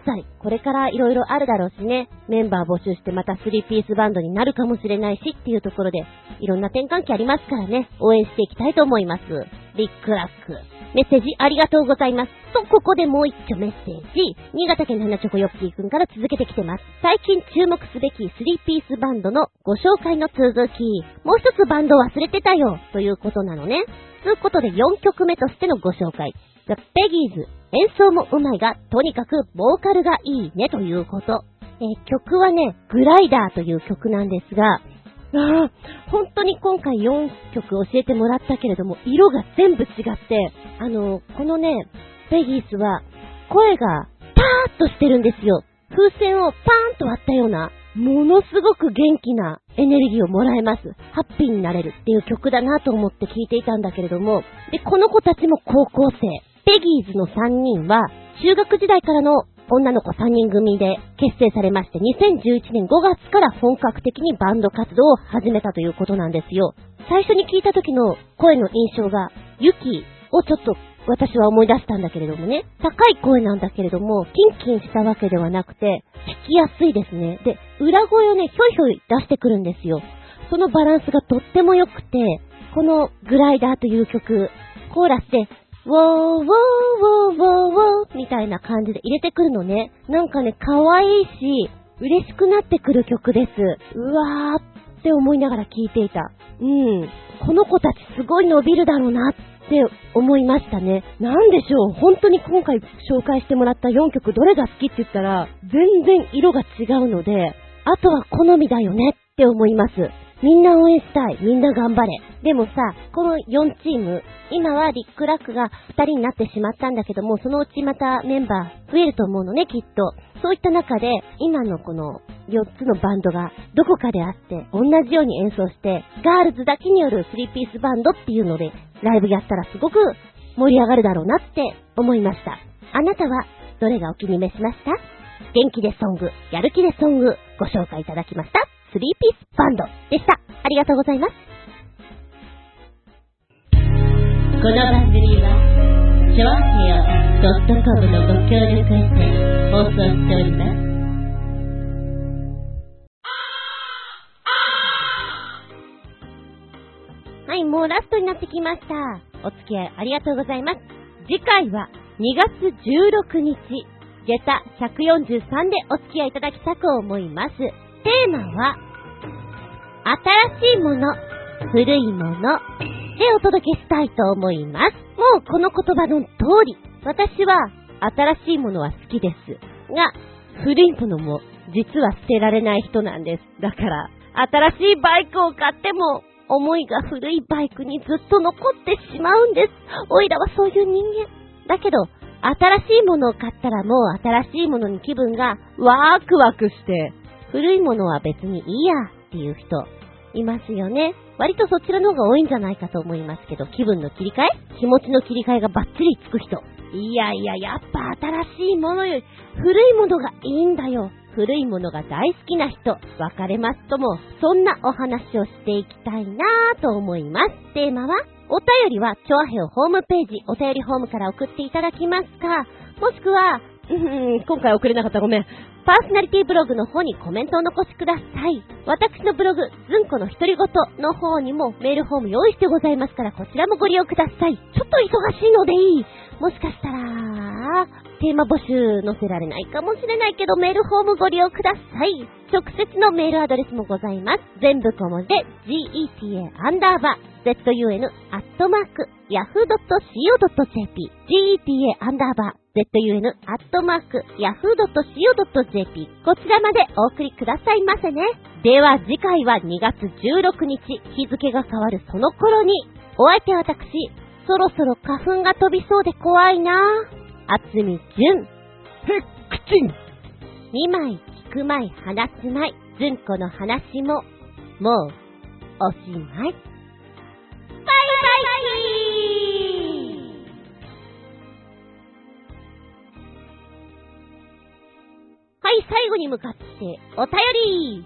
歳。これから色々あるだろうしね。メンバー募集してまた3ピースバンドになるかもしれないしっていうところで、いろんな転換期ありますからね。応援していきたいと思います。ビッグラック。メッセージありがとうございます。と、ここでもう一丁メッセージ。新潟県の花チョコヨッピーくんから続けてきてます。最近注目すべき3ピースバンドのご紹介の続き。もう一つバンド忘れてたよ。ということなのね。ということで4曲目としてのご紹介。The Peggies 演奏もうまいが、とにかくボーカルがいいねということ。えー、曲はね、グライダーという曲なんですが、あ、本当に今回4曲教えてもらったけれども、色が全部違って、あの、このね、ペギースは、声がパーッとしてるんですよ。風船をパーンと割ったような、ものすごく元気なエネルギーをもらえます。ハッピーになれるっていう曲だなと思って聴いていたんだけれども、で、この子たちも高校生。ペギーズの3人は、中学時代からの女の子3人組で結成されまして、2011年5月から本格的にバンド活動を始めたということなんですよ。最初に聞いた時の声の印象が、ユキをちょっと私は思い出したんだけれどもね、高い声なんだけれども、キンキンしたわけではなくて、聞きやすいですね。で、裏声をね、ひょいひょい出してくるんですよ。そのバランスがとっても良くて、このグライダーという曲、コーラスでウォーウォーウォーウォーウォーみたいな感じで入れてくるのね。なんかね、可愛いし、嬉しくなってくる曲です。うわーって思いながら聴いていた。うん。この子たちすごい伸びるだろうなって思いましたね。なんでしょう？本当に今回紹介してもらった4曲どれが好きって言ったら、全然色が違うので、あとは好みだよねって思います。みんな応援したい。みんな頑張れ。でもさ、この4チーム、今はリックラックが2人になってしまったんだけども、そのうちまたメンバー増えると思うのね、きっと。そういった中で、今のこの4つのバンドがどこかであって、同じように演奏して、ガールズだけによる3ピースバンドっていうので、ライブやったらすごく盛り上がるだろうなって思いました。あなたはどれがお気に召しました？元気でソング、やる気でソング、ご紹介いただきました？スリーピースバンドでした。ありがとうございます。この番組は、ちょあへよ .com のご協力へて放送しております。はい、もうラストになってきました。お付き合いありがとうございます。次回は2月16日、下駄143でお付き合いいただきたく思います。テーマは、新しいもの、古いものでお届けしたいと思います。もうこの言葉の通り、私は新しいものは好きです。が、古いものも実は捨てられない人なんです。だから、新しいバイクを買っても、思いが古いバイクにずっと残ってしまうんです。おいらはそういう人間。だけど、新しいものを買ったらもう新しいものに気分がワークワクして、古いものは別にいいやっていう人、いますよね。割とそちらの方が多いんじゃないかと思いますけど、気分の切り替え？気持ちの切り替えがバッチリつく人。いやいや、やっぱ新しいものより古いものがいいんだよ。古いものが大好きな人、別れますとも、そんなお話をしていきたいなぁと思います。テーマは、お便りは、チョアヘオホームページ、お便りホームから送っていただきますか、もしくは、うん、今回送れなかったごめん。パーソナリティブログの方にコメントを残しください。私のブログ、ずんこの独り言の方にもメールフォーム用意してございますから、こちらもご利用ください。ちょっと忙しいのでいい。もしかしたら、テーマ募集載せられないかもしれないけど、メールフォームご利用ください。直接のメールアドレスもございます。全部小文字で、geta アンダーバー zun アットマーク yahoo.co.jp geta アンダーバー zun.yahoo.co.jp こちらまでお送りくださいませね。では次回は2月16日、日付が変わるその頃に、お相手は私、そろそろ花粉が飛びそうで怖いなぁ。あつみじゅん。へっくちん2枚聞くまい話すまい、ずんこの話も、もう、おしまい。バイバイはい、最後に向かって、お便り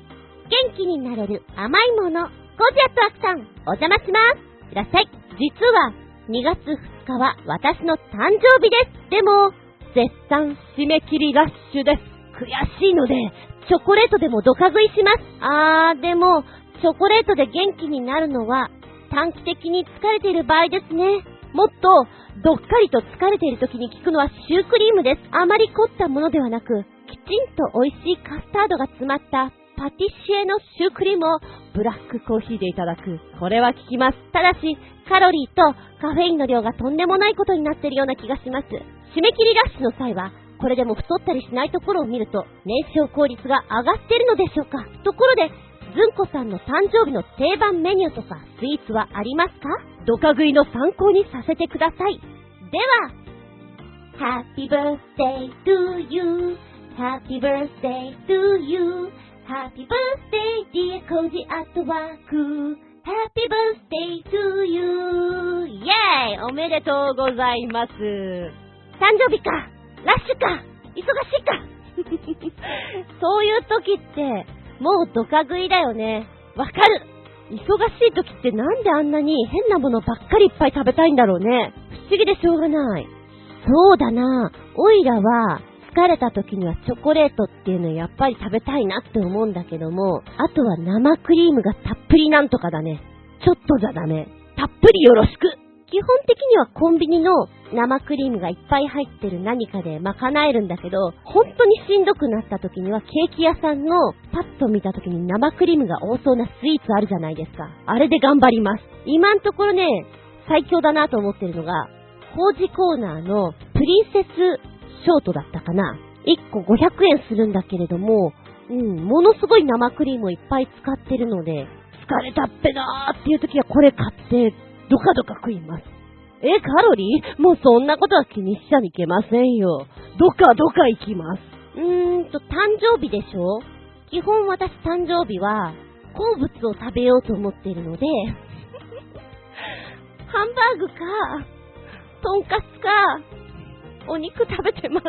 元気になれる甘いもの、ゴジアットアクさん、お邪魔します。いらっしゃい。実は、2月2日は私の誕生日です。でも、絶賛締め切りラッシュです。悔しいので、チョコレートでもドカ食いします。あー、でも、チョコレートで元気になるのは、短期的に疲れている場合ですね。もっと、どっかりと疲れている時に効くのはシュークリームです。あまり凝ったものではなく、きちんと美味しいカスタードが詰まったパティシエのシュークリームをブラックコーヒーでいただく。これは効きます。ただし、カロリーとカフェインの量がとんでもないことになっているような気がします。締め切りラッシュの際は、これでも太ったりしないところを見ると、燃焼効率が上がっているのでしょうかところで、ずんこさんの誕生日の定番メニューとかスイーツはありますかドカ食いの参考にさせてください。では、Happy birthday to you.Happy birthday to you.Happy birthday dear Koji at work.Happy birthday to you. イェーイおめでとうございます。誕生日かラッシュか忙しいかそういう時って、もうドカ食いだよね。わかる忙しい時ってなんであんなに変なものばっかりいっぱい食べたいんだろうね。不思議でしょうがない。そうだな。オイラは疲れた時にはチョコレートっていうのやっぱり食べたいなって思うんだけども、あとは生クリームがたっぷりなんとかだね。ちょっとじゃダメ。たっぷりよろしく基本的にはコンビニの生クリームがいっぱい入ってる何かで賄えるんだけど、本当にしんどくなった時にはケーキ屋さんのパッと見た時に生クリームが多そうなスイーツあるじゃないですか。あれで頑張ります。今んところね、最強だなと思ってるのが、工事コーナーのプリンセスショートだったかな。1個500円するんだけれども、うん、ものすごい生クリームをいっぱい使ってるので、疲れたっぺなーっていう時はこれ買って、ドカドカ食います。え、カロリー？もうそんなことは気にしちゃいけませんよ。ドカドカ行きます。うーんと、誕生日でしょ？基本私誕生日は、好物を食べようと思っているので、ハンバーグか、とんかつか、お肉食べてます。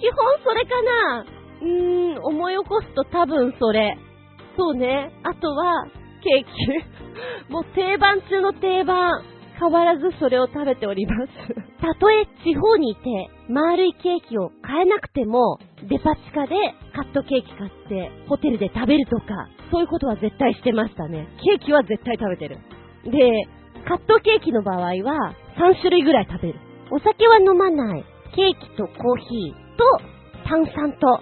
基本それかなうーん、思い起こすと多分それ。そうね。あとは、ケーキ。もう定番中の定番。変わらずそれを食べております。たとえ地方にいて、丸いケーキを買えなくても、デパ地下でカットケーキ買って、ホテルで食べるとか、そういうことは絶対してましたね。ケーキは絶対食べてる。で、カットケーキの場合は、3種類ぐらい食べる。お酒は飲まない。ケーキとコーヒーと炭酸と、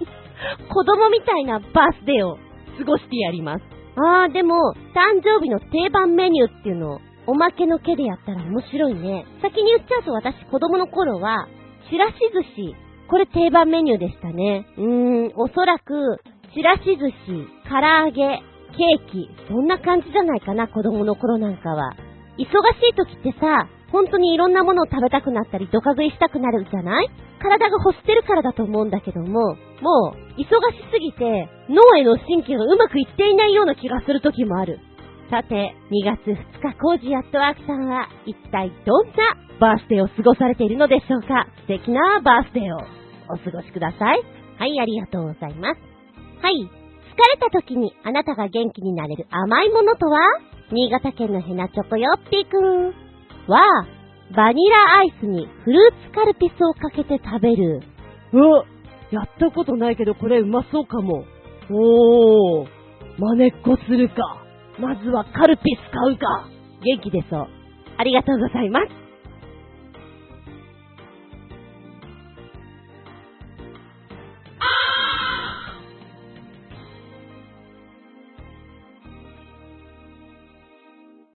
子供みたいなバースデーを過ごしてやります。あー、でも、誕生日の定番メニューっていうのを、おまけの毛でやったら面白いね。先に言っちゃうと私子供の頃は、ちらし寿司。これ定番メニューでしたね。うーん、おそらく、ちらし寿司、唐揚げ、ケーキ、そんな感じじゃないかな、子供の頃なんかは。忙しい時ってさ、本当にいろんなものを食べたくなったり、ドカ食いしたくなるじゃない？体が欲してるからだと思うんだけども、もう、忙しすぎて、脳への神経がうまくいっていないような気がする時もある。さて、2月2日工事アットワークさんは、一体どんなバースデーを過ごされているのでしょうか？素敵なバースデーをお過ごしください。はい、ありがとうございます。はい、疲れた時にあなたが元気になれる甘いものとは？新潟県のヘナチョコヨッピーくんは、バニラアイスにフルーツカルピスをかけて食べる。うわやったことないけどこれうまそうかも。おー、まねっこするか。まずはカルピス買うか。元気でそう。ありがとうございます。あ